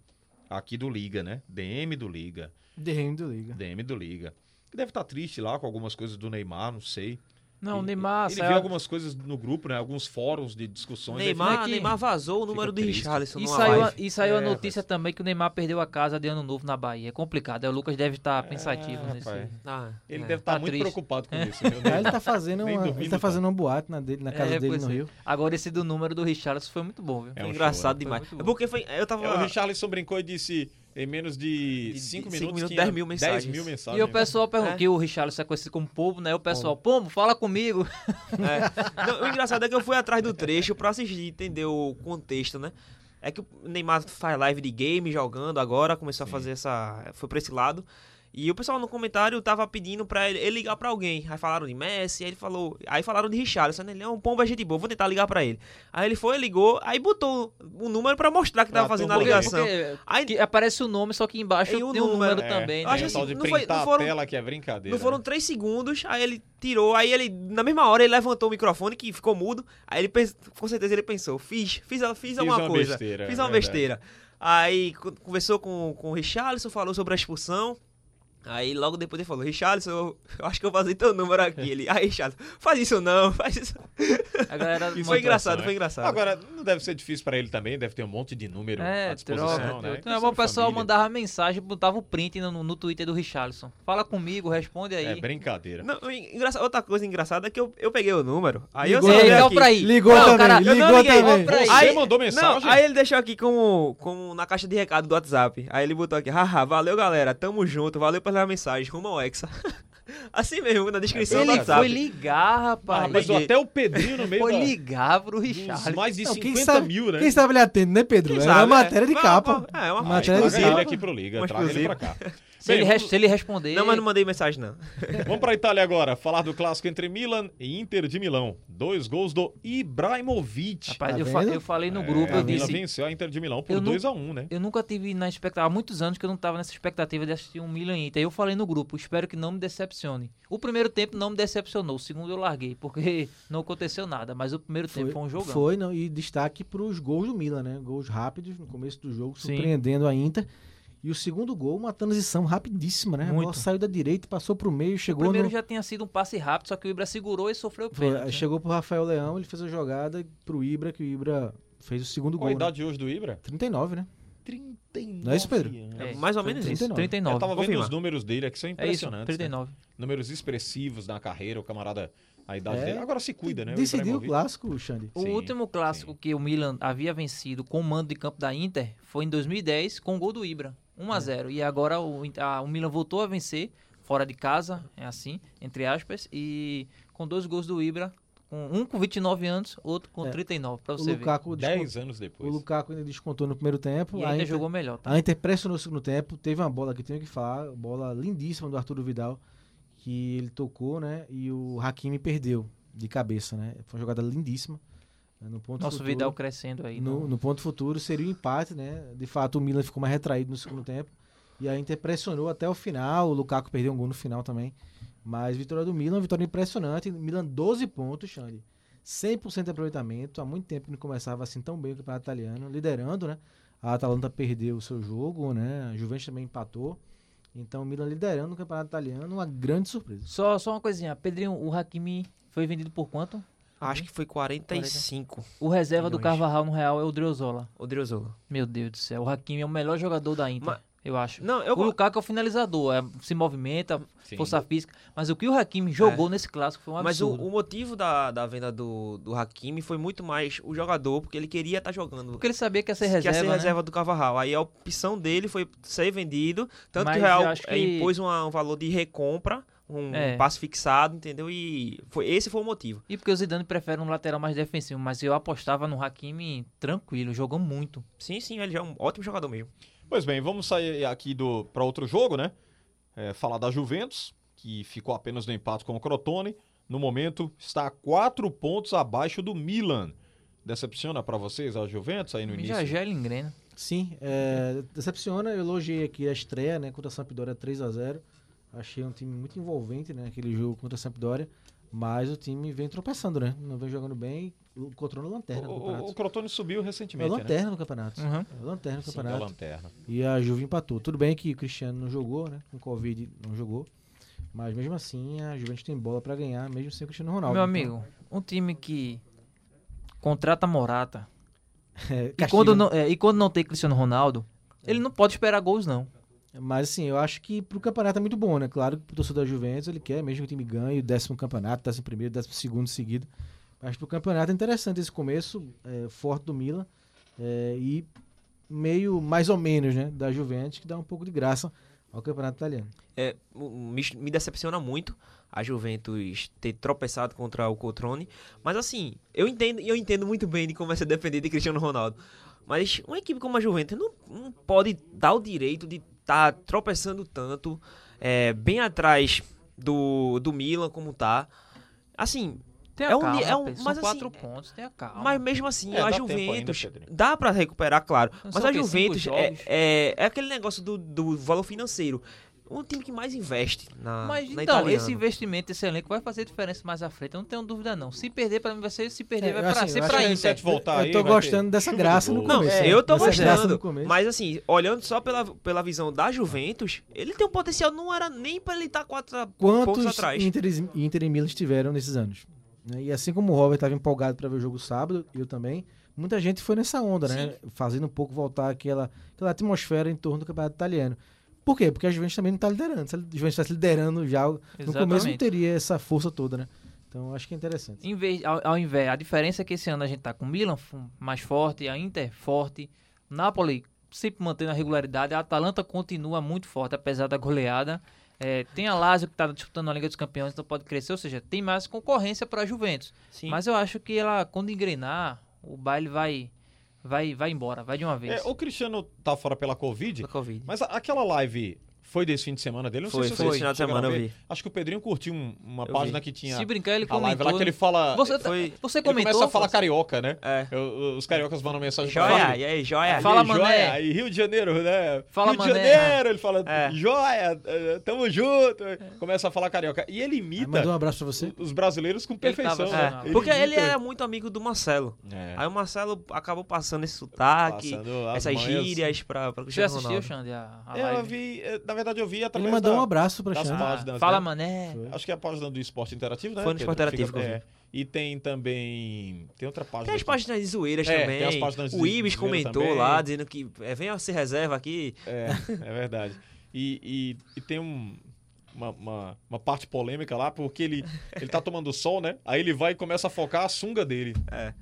aqui do Liga, né? DM do Liga, Derrame do Liga. DM do Liga. Que deve estar triste lá com algumas coisas do Neymar, não sei. Não, o Ele- Neymar Ele saiu- viu algumas coisas no grupo, né? Alguns fóruns de discussões. Neymar, que- Neymar vazou o número do. Richarlison E saiu, a, live. e saiu a É, notícia também que o Neymar perdeu a casa de ano novo na Bahia. É complicado. Aí o Lucas deve estar pensativo É, nesse. rapaz. Ah, Ele é. deve estar tá muito triste. preocupado com isso. ele tá fazendo Nem uma, dormindo ele tá tá. fazendo uma boate na, dele, na casa É, dele pois no é. Rio. Agora esse do número do Richarlison foi muito bom, viu? É Foi um engraçado show, demais. É porque foi. Eu tava. É, o Richarlison brincou e disse em menos de De- 5 de minutos, cinco minutos, tinha 10 mil 10 mensagens. mil mensagens. E o pessoal perguntou É. que o Richarlison é conhecido como Pombo, né? O pessoal, Pombo, fala comigo. É. Não, o engraçado é que eu fui atrás do trecho pra assistir e entender o contexto, né? É que o Neymar faz live de game jogando agora, começou a fazer essa. Foi pra esse lado. E o pessoal no comentário tava pedindo pra ele, ele ligar pra alguém. Aí falaram de Messi, aí ele falou. Aí falaram de Richarlison, né? Ele é um pombo é gente boa, vou tentar ligar pra ele. Aí ele foi, ligou, aí botou o número pra mostrar que tava fazendo a turbo- ligação. Porque Aí que aparece o nome, só que embaixo Tem tem o um número. número É, também, né? acho é assim, não foi- printar não foram- a tela que é brincadeira. Não foram né? três segundos, aí ele tirou, aí ele, na mesma hora, ele levantou o microfone que ficou mudo. Aí ele pensou, com certeza ele pensou, fiz, fiz, fiz, alguma uma coisa. besteira, fiz é uma verdade. besteira. Aí co- conversou com, com o Richarlison, falou sobre a expulsão. Aí logo depois ele falou, Richarlison, eu, acho que eu vazei teu número aqui. Ele, aí Richarlison, faz isso não, faz isso. A galera Isso foi é engraçado, situação, foi né? engraçado. Agora, não deve ser difícil pra ele também, deve ter um monte de número É, à disposição, troca. né? Não, mas o pessoal mandava mensagem, botava o print no, no Twitter do Richarlison. Fala comigo, responde aí. É brincadeira. Não, engraçado, outra coisa engraçada é que eu, eu peguei o número. Aí Ligou eu liga aqui. pra aí. Ligou Não, também, cara, não ligou liguei, também. pra aí. Você mandou mensagem? Não, aí ele deixou aqui como, como na caixa de recado do WhatsApp. Aí ele botou aqui, haha, valeu galera, tamo junto, valeu pela mensagem, rumo ao Hexa. assim mesmo, na descrição do Ele WhatsApp. foi ligar, rapaz. Ah, mas liguei. até o Pedrinho no meio foi ligar pro Richarlison. mais de Não, quem 50 sabe- mil, né? Quem estava ali atento, né, Pedro? Quem Era sabe, uma é. matéria de Vai, capa. vai, É, uma matéria de traga ele capa. aqui pro Liga, Uma traga ele pra cá. Se, ele, Bem, res- se ele responder. Não, mas não mandei mensagem não. Vamos pra Itália agora, falar do clássico entre Milan e Inter de Milão. Dois gols do Ibrahimovic. Rapaz, Tá eu, fa- eu falei no É, grupo, a eu Milan disse. venceu a Inter de Milão por eu não- 2x1, né? Eu nunca tive na expectativa, há muitos anos que eu não tava nessa expectativa de assistir um Milan e Inter. Eu falei no grupo, espero que não me decepcione. O primeiro tempo não me decepcionou, o segundo eu larguei, porque não aconteceu nada, mas o primeiro tempo foi um jogão. Foi, não, e destaque para os gols do Milan, né? Gols rápidos no começo do jogo, Sim. surpreendendo a Inter. E o segundo gol, uma transição rapidíssima, né? A bola Muito. saiu da direita, passou pro meio, O chegou primeiro no... já tinha sido um passe rápido, só que o Ibra segurou e sofreu o Foi, pênalti. né? chegou pro Rafael Leão, ele fez a jogada pro Ibra, que o Ibra fez o segundo Qual a gol. né? idade hoje do Ibra? 39, né? 39. Não é isso, Pedro? anos. É, mais ou menos isso. 39. 39. Eu tava vendo os números dele aqui, são É isso, impressionantes. né? 39. Números expressivos na carreira, o camarada, a idade É. dele. Agora se cuida, né? o Decidiu o Ibrahimovic. clássico, Xande. O Sim, último clássico sim. que o Milan havia vencido com o mando de campo da Inter foi em 2010 com o gol do Ibra, 1 É. a 0 E agora o, a- o Milan voltou a vencer fora de casa, é assim, entre aspas, e com dois gols do Ibra, com um com 29 anos, outro com É. 39, pra O você ver. Lukaku, descon- 10 anos o depois. Lukaku ainda descontou no primeiro tempo. E a ainda Inter, jogou melhor, tá? a Inter pressionou no segundo tempo. Teve uma bola que tenho que falar, bola lindíssima do Arturo Vidal, que ele tocou, né? E o Hakimi perdeu de cabeça, né? Foi uma jogada lindíssima. No ponto Nosso futuro, Vidal crescendo aí. no, no- ponto futuro seria o empate, né? De fato, o Milan ficou mais retraído no segundo tempo. E a Inter pressionou até o final. O Lukaku perdeu um gol no final também. Mas vitória do Milan, vitória impressionante. Milan 12 pontos, Xande. 100% de aproveitamento. Há muito tempo não começava assim tão bem o campeonato italiano. Liderando, né? A Atalanta perdeu o seu jogo, né? A Juventus também empatou. Então, o Milan liderando o campeonato italiano, uma grande surpresa. Só, só uma coisinha. Pedrinho, o Hakimi foi vendido por quanto? Acho que foi 45 O reserva do Milhões. Carvajal no Real é o Driozola. o Driozola. Meu Deus do céu. O Hakimi é o melhor jogador da Inter, Mas- eu acho. Não, eu O Lukaku é o finalizador, é, se movimenta, Sim. força física. Mas o que o Hakimi jogou nesse clássico foi um É. Mas o, absurdo. o motivo da, da venda do, do Hakimi foi muito mais o jogador, porque ele queria estar jogando. Porque ele sabia que ia ser que ia reserva, ser né? reserva do Carvajal. Aí a opção dele foi ser vendido. Tanto Mas que o Real eh, que- impôs uma- um valor de recompra, um É. passe fixado, entendeu? E foi, esse foi o motivo. E porque o Zidane prefere um lateral mais defensivo, mas eu apostava no Hakimi tranquilo, jogou muito. Sim, sim, ele já é um ótimo jogador mesmo. Pois bem, vamos sair aqui do para outro jogo, né? É, falar da Juventus, que ficou apenas no empate com o Crotone. No momento, está a quatro pontos abaixo do Milan. Decepciona para vocês a Juventus aí no início? Já já ele engrena. Sim, é, decepciona. Eu elogiei aqui a estreia, né? Contra a Sampdoria 3 a 0 Achei um time muito envolvente, né? Aquele jogo contra a Sampdoria. Mas o time vem tropeçando, né? Não vem jogando bem. Encontrou na lanterna O, o, campeonato. o Crotone subiu É recentemente, né? lanterna do campeonato. Uhum. É lanterna Sim, é campeonato. lanterna. E a Juve empatou. Tudo bem que o Cristiano não jogou, né? Com Covid não jogou. Mas mesmo assim, a Juventus tem bola pra ganhar, mesmo sem o Cristiano Ronaldo. Meu Então, amigo, um time que contrata Morata é, e quando, não, é, e quando não tem Cristiano Ronaldo, ele não pode esperar gols, não. Mas assim, eu acho que pro campeonato é muito bom, né? Claro que pro torcedor da Juventus ele quer mesmo que o time ganhe o décimo campeonato, décimo primeiro, décimo segundo seguido. Mas pro campeonato é interessante esse começo é, forte do Milan é, e meio mais ou menos, né? Da Juventus, que dá um pouco de graça ao campeonato italiano. É, me, me decepciona muito a Juventus ter tropeçado contra o Cotrone. Mas assim, eu entendo, eu entendo muito bem de como é ser depender de Cristiano Ronaldo. Mas uma equipe como a Juventus não, não pode dar o direito de estar tropeçando tanto, é, bem atrás do, do Milan como tá. Assim, Tem a É um calma, é um- mas são assim, quatro pontos, tem a calma. mas mesmo assim, É, a ainda, Juventus Pedrinho. dá pra recuperar, claro. Não Mas a Juventus é, é, é aquele negócio do, do valor financeiro. Um time que mais investe na, Mas na então, italiana. esse investimento, esse elenco vai fazer diferença mais à frente, eu não tenho dúvida não. Se perder pra mim vai ser, se perder É, vai pra assim, ser pra acho que Inter. Voltar aí, eu tô ter gostando dessa graça no gol. Não, começo. é, eu tô gostando. começo. Mas assim, olhando só pela, pela visão da Juventus, ele tem um potencial, não era nem pra ele estar quatro pontos Quantos atrás. Inter, e Inter e Milan tiveram nesses anos? né? E assim como o Robert estava empolgado para ver o jogo sábado, eu também, muita gente foi nessa onda, né? Fazendo um pouco voltar aquela, aquela atmosfera em torno do campeonato italiano. Por quê? Porque a Juventus também não está liderando. Se a Juventus estivesse liderando já, no começo não Exatamente. teria essa força toda, né? Então acho que é interessante. Em vez, ao, ao invés, a diferença é que esse ano a gente tá com o Milan mais forte, a Inter forte, Napoli sempre mantendo a regularidade, a Atalanta continua muito forte, apesar da goleada. É, tem a Lazio que está disputando a Liga dos Campeões, então pode crescer, ou seja, tem mais concorrência para a Juventus. Sim. Mas eu acho que ela, quando engrenar, o baile vai, vai, vai embora, vai de uma vez. É, o Cristiano tá fora pela Covid, Covid. mas a- aquela live foi desse fim de semana dele? Não Foi, sei se foi esse final de semana, eu vi. Acho que o Pedrinho curtiu um- uma Eu página vi. que tinha Se brincar, ele a live comentou. lá que ele fala... Você, tá- foi- você ele comentou? começa a falar carioca, né? É. Eu- os cariocas mandam mensagem pra Joia, ele. e aí, joia? Fala, Aí, mané. Joia, aí Rio de Janeiro, né? Fala, Rio de. Janeiro, ele fala, É. joia, eh, tamo junto. Começa a falar carioca. E ele imita mandou um abraço para você. os brasileiros com Ele tava perfeição. né? ó. É, porque ele era muito amigo do Marcelo. É. Aí o Marcelo acabou passando esse sotaque, essas gírias pra, pra Você Cristiano assistiu, Ronaldo. Xande, a, Eu vi, eh, na verdade eu vi através Ele mandou da, um abraço para das Xande. páginas, Fala, né? mané. Foi. Acho que é a página do Esporte Interativo, né? Foi no? Esporte Interativo Fica- que eu vi. é. E tem também. Tem outra página. Tem as aqui. páginas de zoeiras É, também. tem as páginas de o Ibis comentou também. lá, dizendo que é, venha ser reserva aqui. É, é verdade. E, e, e tem um, uma, uma, uma parte polêmica lá, porque ele, ele tá tomando sol, né? Aí ele vai e começa a focar a sunga dele. É.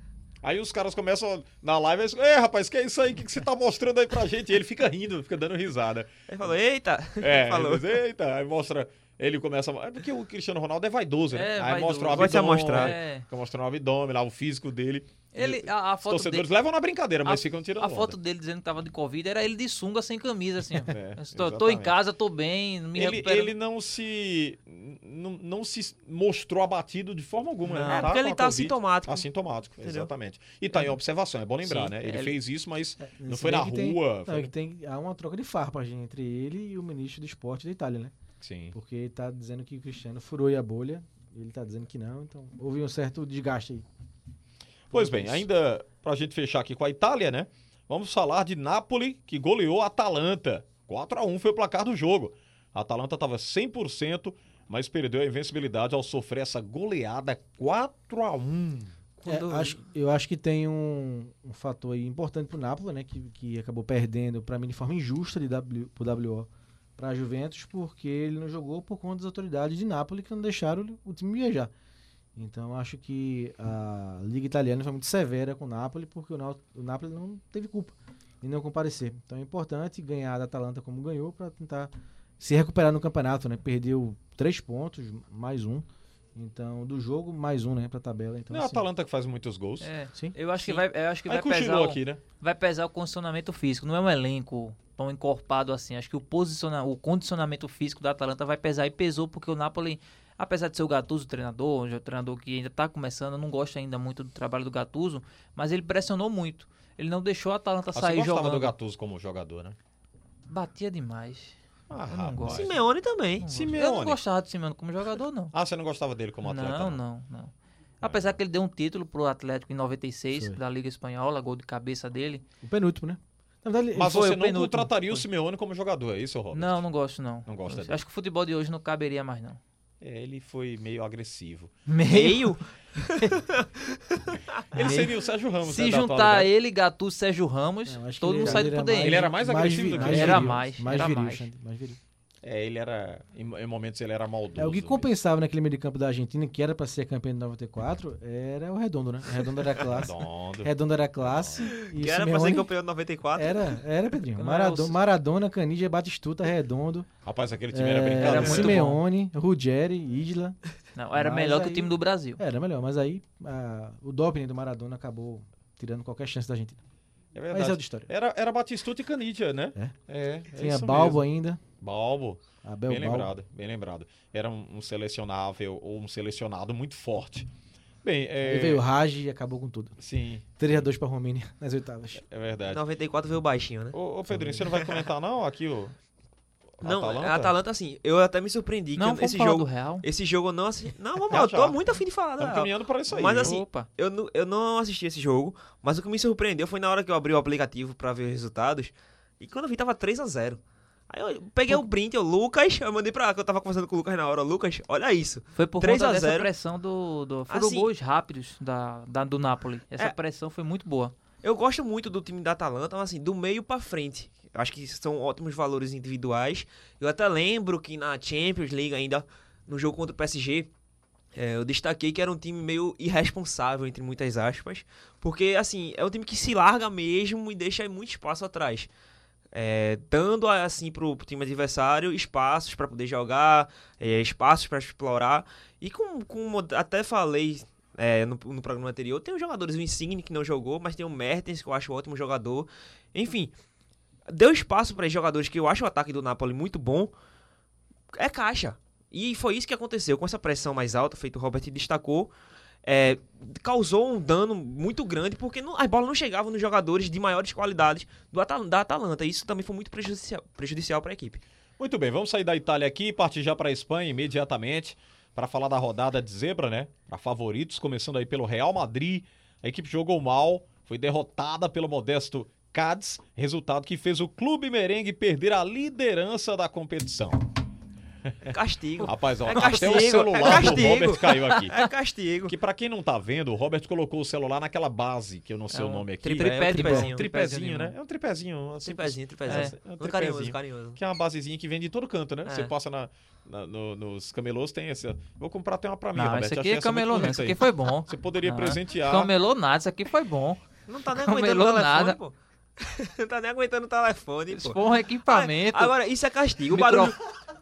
Aí os caras começam na live e Ei, rapaz, que é isso aí? O que, que você tá mostrando aí pra gente? E ele fica rindo, fica dando risada. Ele falou, eita! É, Ele falou. diz, eita, aí mostra ele começa. É porque o Cristiano Ronaldo é vaidoso, né? É, Aí vaidoso. mostra o Gosta de abdômen. mostrar. É. Fica mostrando o abdômen lá, o físico dele. Ele, a, a Os foto torcedores dele, levam na brincadeira, mas a, ficam tirando a onda. foto dele dizendo que tava de Covid era ele de sunga sem camisa, assim. É, tô, tô em casa, tô bem, me Ele, recupero. ele não se. Não, não se mostrou abatido de forma alguma, Não. né? É, porque ele tá Covid. assintomático. Assintomático, Entendeu? exatamente. E tá em observação, é bom lembrar, Sim, né? Ele ele- fez isso, mas não Se foi na que tem- rua. Não, foi- é que tem, há uma troca de farpas entre ele e o ministro do esporte da Itália, né? Sim. Porque ele tá dizendo que o Cristiano furou aí a bolha, ele tá dizendo que não, então houve um certo desgaste aí. Pois bem, ainda pra gente fechar aqui com a Itália, né? Vamos falar de Napoli, que goleou a Atalanta. 4 a 1 foi o placar do jogo. A Atalanta estava 100%, mas perdeu a invencibilidade ao sofrer essa goleada 4 a 1 É, acho- eu acho que tem um, um fator aí importante pro Napoli, né? Que, que acabou perdendo, para mim, de forma injusta de w, pro WO para a Juventus, porque ele não jogou por conta das autoridades de Napoli que não deixaram o time viajar. Então acho que a Liga Italiana foi muito severa com o Napoli, porque o, o Napoli não teve culpa em não comparecer. Então é importante ganhar da Atalanta como ganhou para tentar se recuperar no campeonato, né? Perdeu três pontos, mais um. Então, do jogo, mais um, né, pra tabela. Então, Não é a assim, Atalanta que faz muitos gols. É, Sim. eu acho que Sim. vai, eu acho que Aí vai pesar, o, aqui, né? vai pesar o condicionamento físico. Não é um elenco tão encorpado assim. Acho que o, posiciona, o condicionamento físico da Atalanta vai pesar e pesou porque o Napoli, apesar de ser o Gattuso o treinador, um treinador que ainda está começando, não gosto ainda muito do trabalho do Gattuso, mas ele pressionou muito. Ele não deixou a Atalanta Ah, você sair gostava jogando. do Gattuso como jogador, né? Batia demais. Ah, Eu não gosto. Simeone também. Não. Simeone. Eu não gostava de Simeone como jogador, não. Ah, você não gostava dele como atleta? Não, não, não. Apesar que ele deu um título pro Atlético em 96, Foi. da Liga Espanhola, gol de cabeça dele. O penúltimo, né? Na verdade, ele Mas Foi você não contrataria o. Simeone como jogador, é isso, Robert? Não, não gosto não. Não gosta dele. Acho que o futebol de hoje não caberia mais não. É, ele foi meio agressivo. Meio? Ele seria o Sérgio Ramos, Se né, juntar ele, Gatu, Sérgio Ramos, todo ele mundo era- sai ele do era DM. Ele era mais agressivo vi- do que Era viril, mais, mais era viril, mais. Xande, mais viril. É, ele era. Em, momentos ele era maldoso. É, o que mesmo. compensava naquele meio de campo da Argentina, que era pra ser campeão de 94, era o Redondo, né? O Redondo era classe. Redondo. Redondo era classe. E Que era pra ser campeão de 94. Era, era, Pedrinho. Maradona, Maradona Canidia, Batistuta, Redondo. Rapaz, aquele time era é, brincadeira. Era Simeone, Ruggeri, Isla. Não, era Mas melhor que o aí- time do Brasil. Era melhor, mas aí a- o doping do Maradona acabou tirando qualquer chance da Argentina. É Mas é verdade. outra história. Era, era Batistuta e Canidia, né? É. É. é Tinha isso Balbo mesmo. ainda. Balbo. Abel bem Balbo. lembrado, bem lembrado. Era um, um selecionável ou um selecionado muito forte. Bem, é. Aí veio o Raj e acabou com tudo. Sim, 3x2 pra Romênia nas oitavas. é Em verdade. 94 veio baixinho, né? Ô, ô Pedrinho, você não vai comentar não aqui o. Não, Atalanta? a Atalanta, assim, eu até me surpreendi Não, que esse jogo. Real. Esse jogo eu não assisti. Não, vamos lá, eu tô muito afim de falar. Estamos caminhando para isso aí. Mas assim, Opa. Eu não, eu não assisti esse jogo, mas o que me surpreendeu foi na hora que eu abri o aplicativo pra ver os resultados. E quando eu vi, tava 3x0. Aí eu peguei o print, eu, Lucas, eu mandei pra lá, que eu tava conversando com o Lucas na hora. Lucas, olha isso. Foi por 3 conta a dessa 0. pressão do... do foram Assim- gols rápidos da, da- do Napoli. Essa É. pressão foi muito boa. Eu gosto muito do time da Atalanta, mas assim, do meio pra frente. Eu acho que são ótimos valores individuais. Eu até lembro que na Champions League ainda, no jogo contra o PSG, é, eu destaquei que era um time meio irresponsável, entre muitas aspas. Porque, assim, é um time que se larga mesmo e deixa muito espaço atrás. É, dando, assim, pro, pro time adversário espaços para poder jogar, é, espaços para explorar. E com, com até falei é, no, no programa anterior, tem os jogadores, o Insigne que não jogou, mas tem o Mertens, que eu acho um ótimo jogador. Enfim, deu espaço para jogadores que eu acho o ataque do Napoli muito bom. É caixa. E foi isso que aconteceu. Com essa pressão mais alta, feito o Robert destacou, é, causou um dano muito grande, porque não, as bolas não chegavam nos jogadores de maiores qualidades do Atal- da Atalanta. Isso também foi muito prejudicial, prejudicial para a equipe. Muito bem, vamos sair da Itália aqui e partir já para a Espanha imediatamente para falar da rodada de zebra, né? Para favoritos, começando aí pelo Real Madrid. A equipe jogou mal, foi derrotada pelo modesto Cádiz, resultado que fez o Clube Merengue perder a liderança da competição. Castigo. Rapaz, ó, É até castigo, o celular é do castigo. Robert caiu aqui. É castigo. Que pra quem não tá vendo, o Robert colocou o celular naquela base, que eu não sei É o um nome aqui. tripé, Tripé de tripézinho. Tripézinho, né? É um tripézinho. assim, Tripézinho, tripézinho. É, é um Um carinhoso, tripézinho. carinhoso. Que é uma basezinha que vem de todo canto, né? É. Você passa na, na- no- nos camelôs, tem esse. Vou comprar até uma pra mim, Não, Roberto. esse Achei aqui é essa camelô não, esse aí. aqui foi bom. Você poderia Ah, presentear. Camelô nada, isso aqui foi bom. Não tá nem Camelô aguentando o telefone, nada. pô. Não tá nem aguentando o telefone, pô. foi um equipamento. Agora, isso é castigo. O Micro- barulho,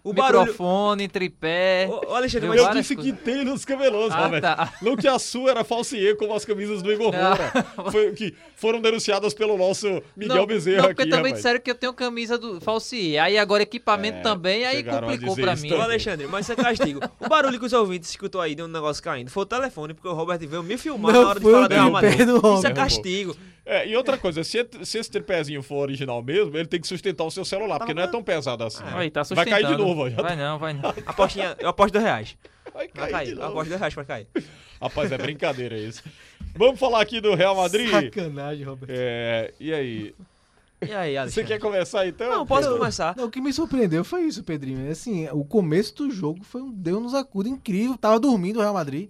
O barulho. Microfone, tripé. Ô, Alexandre, mas Eu disse coisas. que tem nos camelôs, Ah, Roberto. tá. Não que a sua era falsier como as camisas do Igor Moura. Foi, que foram denunciadas pelo nosso Miguel não, Bezerra não, porque aqui, também rapaz. disseram que eu tenho camisa do Falsier. Aí agora equipamento É, também, aí complicou pra mim. Ô. Alexandre, mas isso é castigo. O barulho que os ouvintes escutou aí de um negócio caindo foi o telefone, porque o Robert veio me filmar Não na hora de falar do Real Isso é castigo. É, e outra coisa, se, se esse tripézinho for original mesmo, ele tem que sustentar o seu celular, porque não é tão pesado assim. Aí, tá Vai cair de novo, ó, Vai não, vai não. Apostinha, eu aposto dois reais. Vai Vai cair cair. de Eu aposto dois reais pra cair. Rapaz, é brincadeira isso. Vamos falar aqui do Real Madrid. Sacanagem, Roberto. É, e aí? E aí, Você quer começar então? Não, posso Eu- começar. Não, o que me surpreendeu foi isso, Pedrinho. Assim, o começo do jogo foi um Deus nos acuda incrível. Tava dormindo o Real Madrid.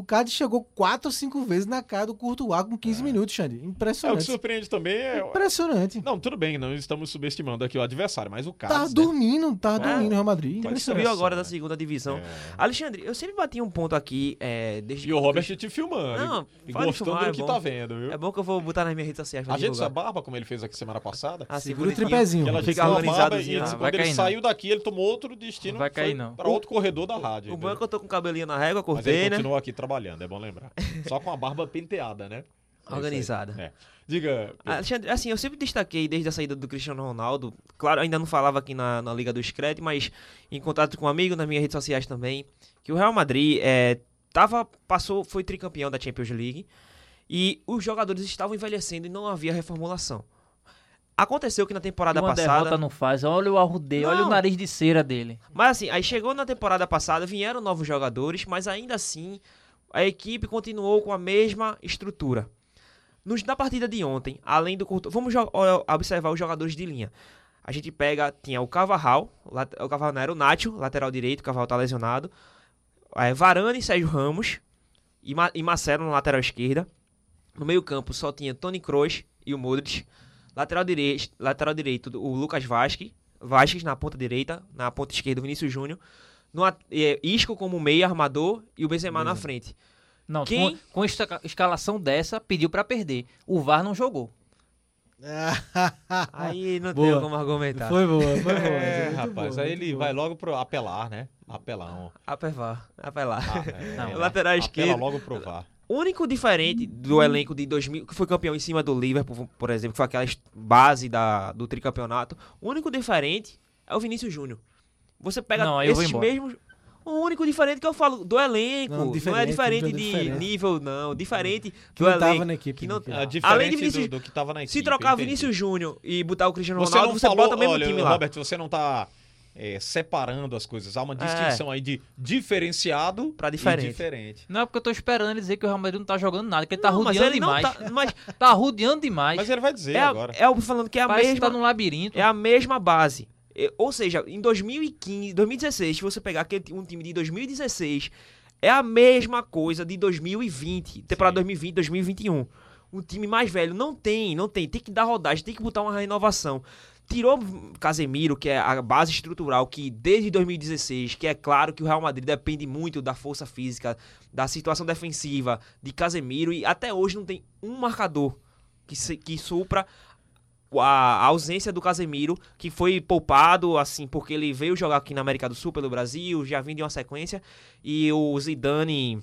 O Cádiz chegou quatro ou cinco vezes na cara do Courtois com 15 minutos, Xande. É, o que Impressionante. surpreende também é... Impressionante. Não, tudo bem, não estamos subestimando aqui o adversário, mas o Cádiz, Tava né? dormindo, tava É. dormindo o Real Madrid. Ele subiu agora né? da segunda divisão. É. Alexandre, eu sempre bati um ponto aqui, é, desde E o Robert te filmando. Não, e gostando filmar, do é que tá vendo, viu? É bom que eu vou botar nas minhas redes sociais A gente divulgar. usa barba, como ele fez aqui semana passada. Assim, Segura o tripézinho. Ela Fica barba e organizadozinho. ele- Ah, quando vai ele saiu daqui, ele tomou outro destino. Não vai cair, não. Pra outro corredor da rádio. O é que eu tô com o cabelinho na régua, cortei, ele né? continua aqui trabalhando, é bom lembrar. Só com a barba penteada, né? É. Organizada. É. Diga. Alexandre, assim, eu sempre destaquei desde a saída do Cristiano Ronaldo, claro, ainda não falava aqui na, na Liga do Scred, mas em contato com um amigo, nas minhas redes sociais também, que o Real Madrid é, tava, passou, foi tricampeão da Champions League e os jogadores estavam envelhecendo e não havia reformulação. Aconteceu que na temporada Uma passada. derrota não faz. Olha o arrudeio, olha o nariz de cera dele. Mas assim, aí chegou na temporada passada, vieram novos jogadores, mas ainda assim a equipe continuou com a mesma estrutura. Nos, na partida de ontem, além do Courtois, vamos observar os jogadores de linha. A gente pega, tinha o Cavarral, o Cavarral não era o Nacho, lateral direito, o Cavarral tá lesionado. É, Varane, Sérgio Ramos e, Ma, e Marcelo na lateral esquerda. No meio campo só tinha Tony Kroos e o Modric. Lateral direito, lateral direito o Lucas Vasquez, Vasquez na ponta direita, na ponta esquerda o Vinícius Júnior. No, é, Isco como meia armador e o Benzema na frente. Não, Quem- com, com escalação dessa, pediu pra perder. O VAR não jogou. Aí não Boa. tem como argumentar. Foi boa, foi boa. É, muito rapaz, boa, aí ele boa. vai logo pro apelar, né? Apelão. Apelar, apelar. Ah, é, é, lateral apela esquerdo. logo pro VAR. O único diferente do elenco de 2000, que foi campeão em cima do Liverpool, por exemplo, que foi aquela base da, do tricampeonato, o único diferente é o Vinícius Júnior. Você pega Não, esses mesmos. O único diferente que eu falo do elenco. Não, Não, é diferente, de diferente. nível, não. Diferente Que do não tava elenco. na equipe. que não- no. É Além de Vinícius- do, do que tava na equipe. Se trocar entendi. Vinícius Júnior e botar o Cristiano Você Ronaldo, você falou, bota o mesmo olha, time lá. Robert, você não tá é, separando as coisas. Há uma distinção aí de diferenciado Pra diferente. e diferente. Não é porque eu tô esperando ele dizer que o Real Madrid não tá jogando nada, que ele tá Não, mas rodeando ele não demais. tá. Mas Tá rodeando demais. Mas ele vai dizer é, agora. é o falando que é a Parece que mesma. tá num labirinto. É a mesma base. É, Ou seja, em 2015, 2016, se você pegar aquele, um time de 2016, é a mesma coisa de 2020, temporada 2020, 2021. Um time mais velho não tem, não tem, tem que dar rodagem, tem que botar uma renovação. Tirou Casemiro, que é a base estrutural que desde 2016, que é claro que o Real Madrid depende muito da força física, da situação defensiva de Casemiro e até hoje não tem um marcador que, se- que supra a ausência do Casemiro, que foi poupado, assim, porque ele veio jogar aqui na América do Sul pelo Brasil, já vinha de uma sequência, e o Zidane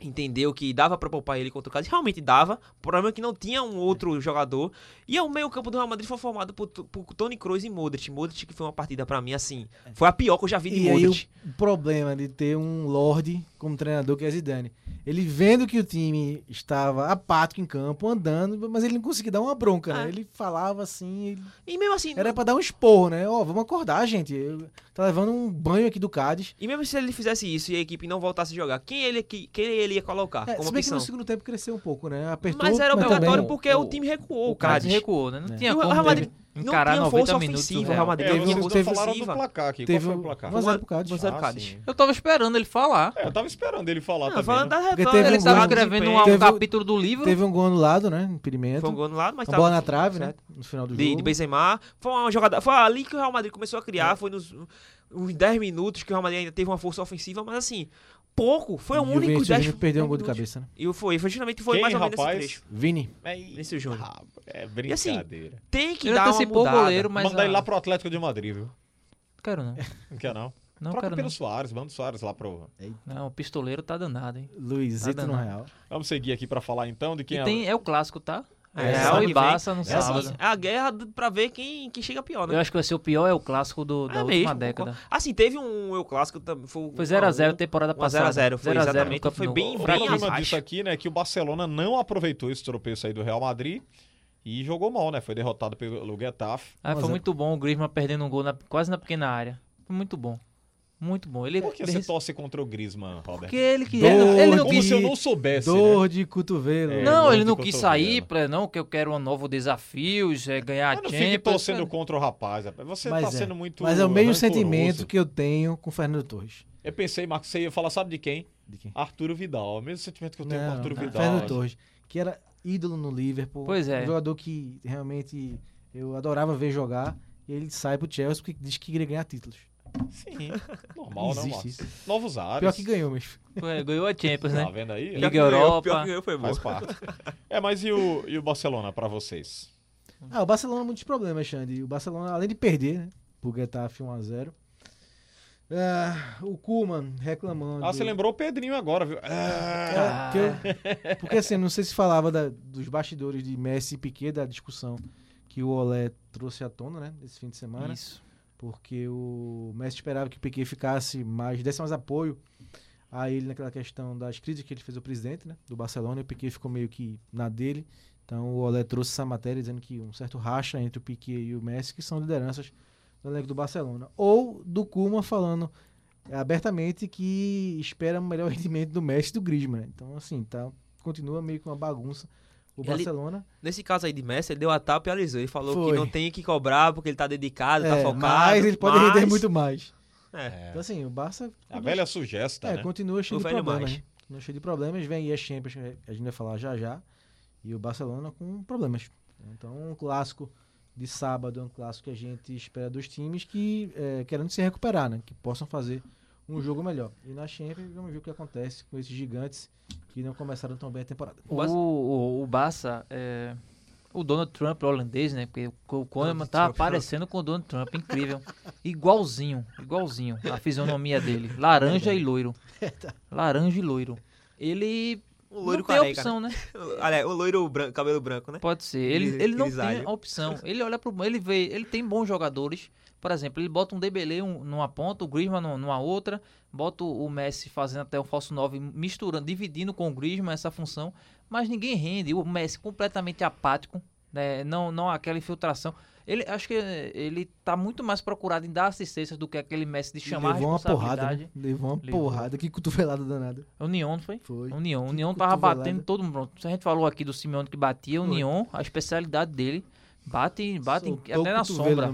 entendeu que dava pra poupar ele contra o Cádiz, realmente dava, o problema é que não tinha um outro jogador, e o meio campo do Real Madrid foi formado por, por Toni Kroos e Modric, Modric que foi uma partida pra mim, assim, foi a pior que eu já vi de E aí o Modric. problema de ter um Lorde como treinador que é Zidane. Ele vendo que o time estava apático em campo, andando, mas ele não conseguia dar uma bronca, né? Ah. Ele falava assim, ele- E mesmo assim, era pra dar um esporro, né? Ó, vamos acordar, gente. Eu- Tá levando um banho aqui do Cádiz. e mesmo se ele fizesse isso e a equipe não voltasse a jogar, quem ele, que- quem ele ia colocar É, como se bem que opção? no segundo tempo cresceu um pouco, né? Apertou, Mas era obrigatório também- porque o, o- time recuou, O Cádiz recuou, né? Não É. tinha E o como Real Madrid não encarar tinha 90 força minutos. ofensiva, o Real Madrid É, Teve não vocês não do ofensiva. placar aqui. Teve Qual foi um o placar? 1 a 0 pro Cádiz. 1 a 0 Ah, Cádiz. Eu tava esperando ele falar. É, eu tava esperando ele falar Não, também. falando né? da teve da um Ele tava escrevendo um, Teve um capítulo do livro. Teve um gol anulado, né? Impedimento. Foi um gol no lado, mas a tava bola na trave, né? No final do De, jogo. de Benzema. Foi uma jogada. Foi ali que o Real Madrid começou a criar. Foi nos uns 10 minutos que o Real Madrid ainda teve uma força ofensiva, mas assim, pouco. Foi o E o único Vinícius 10 Júnior perdeu um gol de cabeça, né? E foi, foi justamente foi Quem, mais ou menos rapaz? esse trecho. Vini. É, Vinícius Júnior. ah, é assim, brincadeira. Tem que Ele dar uma o mudada. goleiro, mas. Mandar ele a- lá pro Atlético de Madrid, viu? Quero não. Não quer não? Não Troca quero pelo não. Soares, manda o Soares lá pro... Não, o pistoleiro tá danado, hein? Luizito Nada no não. Real. Vamos seguir aqui pra falar então de quem E é... tem, é o clássico, tá? É, Real e. Barça no É, sábado. assim, é a guerra pra ver quem, quem chega pior, né? Eu acho que vai ser o pior, é o clássico do, da É última mesmo, década. Assim, teve um Eu Clássico também. Foi, Foi 0x0 temporada um a passada. 0x0, foi 0 a 0 exatamente, foi bem- O bem problema disso aqui, né, é que o Barcelona não aproveitou esse tropeço aí do Real Madrid e jogou mal, né? Foi derrotado pelo Getafe. Ah, foi 1 a 0. muito bom o Griezmann perdendo um gol na- quase na pequena área. Foi muito bom. Muito bom. Ele, Por que ele- você torce contra o Griezmann, Robert? Porque ele que Dor ele, ele não Como quis se eu não soubesse, Dor né? de cotovelo. É, Não, ele de não quis cotovelo. sair pra não que eu quero um novo desafio, é ganhar Mas não Champions. fique torcendo contra o rapaz. Você tá Mas, é. sendo muito Mas é o mesmo rancoroso. sentimento que eu tenho com o Fernando Torres. Eu pensei, Marcos, você ia falar, sabe de quem? De quem? Arturo Vidal. O mesmo sentimento que eu tenho com Não, Arturo não, Vidal. Fernando Torres, que era ídolo no Liverpool. Pois é. Um jogador que realmente eu adorava ver jogar. E ele sai pro Chelsea porque diz que queria ganhar títulos. Sim, normal, né, Existe Marcos? isso. Novos ares. Pior que ganhou, mas. Foi, ganhou a Champions, Tá né? vendo aí? Liga Pior Europa. pior que ganhou, foi bom. Faz parte. É, mas e o, e o Barcelona pra vocês? Ah, o Barcelona muitos problemas, Xande. O Barcelona, além de perder, né? Pro Getafe 1x0. Ah, o Kuman reclamando. Ah, você lembrou o Pedrinho agora, viu? Ah, É, que eu- porque assim, não sei se falava da- dos bastidores de Messi e Piquet, da discussão que o Olé trouxe à tona, né? Esse fim de semana. Isso. Porque o Messi esperava que o Piquet ficasse mais, desse mais apoio a ele naquela questão das críticas que ele fez ao presidente, né? Do Barcelona, e o Piquet ficou meio que na dele. Então o Olé trouxe essa matéria dizendo que um certo racha entre o Piquet e o Messi, que são lideranças do elenco do Barcelona. Ou do Kuma falando abertamente que espera um melhor rendimento do Messi do Griezmann. né? Então, assim, tá, continua meio que uma bagunça. O Ele- Barcelona. Nesse caso aí de Messi, ele deu a tapa e alisou. Ele falou Foi. que não tem que cobrar porque ele tá dedicado, tá é, focado. mas ele pode render mas- muito mais. É. Então, assim, o Barça. a velha sugesta, É, né? continua cheio O de problemas. mais. né? Continua cheio de problemas. Vem aí a Champions, a gente vai falar já já. E o Barcelona com problemas. Então, um clássico de sábado é um clássico que a gente espera dos times que é, querendo se recuperar, né? Que possam fazer um jogo melhor. E na Champions, vamos ver o que acontece com esses gigantes que não começaram tão bem a temporada. O, o, o Barça, é, o Donald Trump holandês, né? Porque o, Koeman tá Trump. aparecendo com o Donald Trump, incrível. Igualzinho, igualzinho a fisionomia dele. Laranja e loiro. Laranja e loiro. Ele O loiro não tem careca, opção, né? Olha, o loiro branco, cabelo branco, né? Pode ser. Ele, ele não grisalho. tem opção. Ele olha pro. Ele vê. Ele tem bons jogadores. Por exemplo, ele bota um Dembele um, numa ponta, o Griezmann nu- numa outra, bota o Messi fazendo até o falso 9, misturando, dividindo com o Griezmann essa função, mas ninguém rende. O Messi completamente apático, né? não, não aquela infiltração. Ele acho que ele tá muito mais procurado em dar assistências do que aquele Messi de chamar a levou uma porrada, né? Levou uma Levou. porrada. Que cotovelada danada. O Neon, não foi? Foi. O Neon. O Neon tava batendo todo mundo. Se a gente falou aqui do Simeone que batia, o Foi. Neon, a especialidade dele, bate, bate Soltou até na sombra.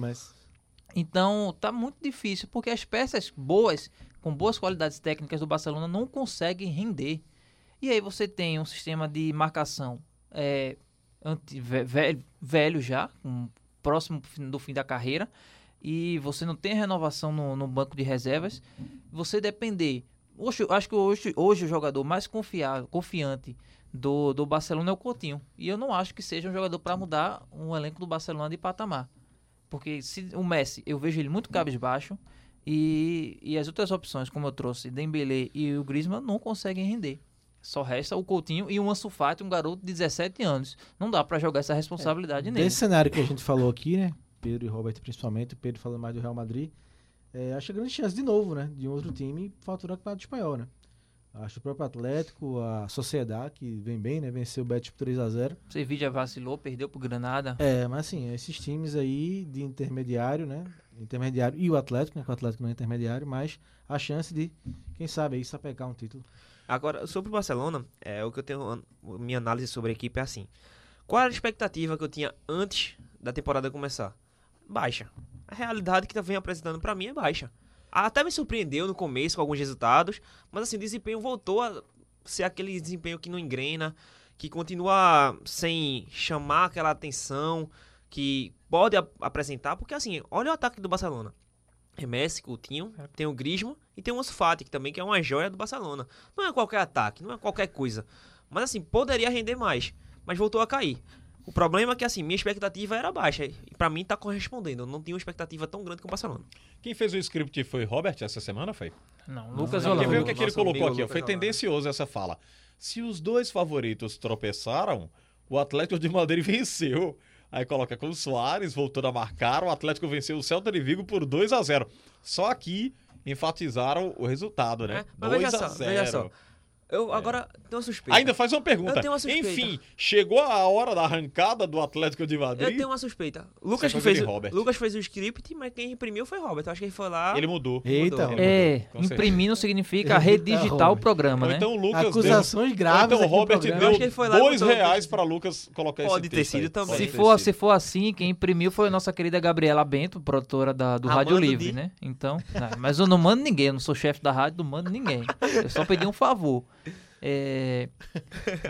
Então, tá muito difícil, porque as peças boas, com boas qualidades técnicas do Barcelona, não conseguem render. E aí você tem um sistema de marcação é, anti- ve- velho, velho já, um, próximo do fim da carreira, e você não tem renovação no, no banco de reservas. Você depender. Hoje, acho que hoje, hoje o jogador mais confiável, confiante do, do Barcelona é o Coutinho. E eu não acho que seja um jogador para mudar um elenco do Barcelona de patamar. Porque se o Messi, eu vejo ele muito cabisbaixo e, e as outras opções, como eu trouxe, Dembele e o Griezmann, não conseguem render. Só resta o Coutinho e o Ansu Fati, um garoto de 17 anos. Não dá pra jogar essa responsabilidade nele. Desse cenário que a gente falou aqui, né? Pedro e Robert principalmente, o Pedro falando mais do Real Madrid, é, acho grande chance de novo, né? De um outro time faturar o campeonato espanhol, né? Acho o próprio Atlético, a Sociedade, que vem bem, né? Venceu o Betis por 3x0. Sevilla vacilou, perdeu pro Granada. É, mas assim, esses times aí de intermediário, né? Intermediário e o Atlético, né? Que o Atlético não é intermediário, mas a chance de, quem sabe, aí sapecar um título. Agora, sobre o Barcelona, é, o que eu tenho. Minha análise sobre a equipe é assim. Qual era a expectativa que eu tinha antes da temporada começar? Baixa. A realidade que tá vem apresentando pra mim é baixa. Até me surpreendeu no começo com alguns resultados, mas assim, o desempenho voltou a ser aquele desempenho que não engrena, que continua sem chamar aquela atenção, que pode ap- apresentar, porque assim, olha o ataque do Barcelona. É Messi, Coutinho, tem o Griezmann e tem o Ansu Fati, que também que é uma joia do Barcelona. Não é qualquer ataque, não é qualquer coisa. Mas assim, poderia render mais, mas voltou a cair. O problema é que, assim, minha expectativa era baixa. E pra mim tá correspondendo. Eu não tinha uma expectativa tão grande com o Barcelona. Quem fez o script foi Robert essa semana, foi? Não, Lucas Não, quer ver o Holanda. que, que ele colocou aqui? ó? Lucas Foi Holanda. tendencioso essa fala. Se os dois favoritos tropeçaram, o Atlético de Madrid venceu. Aí coloca com o Soares voltando a marcar, o Atlético venceu o Celta de Vigo por 2 a 0 Só aqui enfatizaram o resultado, né? É, mas 2 veja a só, 0 veja só. Eu agora tenho uma suspeita. Ainda faz uma pergunta. Eu tenho uma suspeita. Enfim, chegou a hora da arrancada do Atlético de Madrid. Eu tenho uma suspeita. Lucas, é que coisa fez, o- Robert. Lucas fez o script, mas quem imprimiu foi Robert. Eu acho que ele foi lá. Ele mudou. Eita, Mudou. É, certeza. imprimir não significa redigitar o programa, Ou né? então o Lucas Acusações deu... graves então Robert deu dois reais pra Lucas colocar Pode esse ter sido aí. também. Pode Se ter for, se for assim, quem imprimiu foi a nossa querida Gabriela Bento, produtora da, do Rádio Amando Livre, de- né? Então, né, mas eu não mando ninguém, eu não sou chefe da rádio, não mando ninguém. Eu só pedi um favor. É,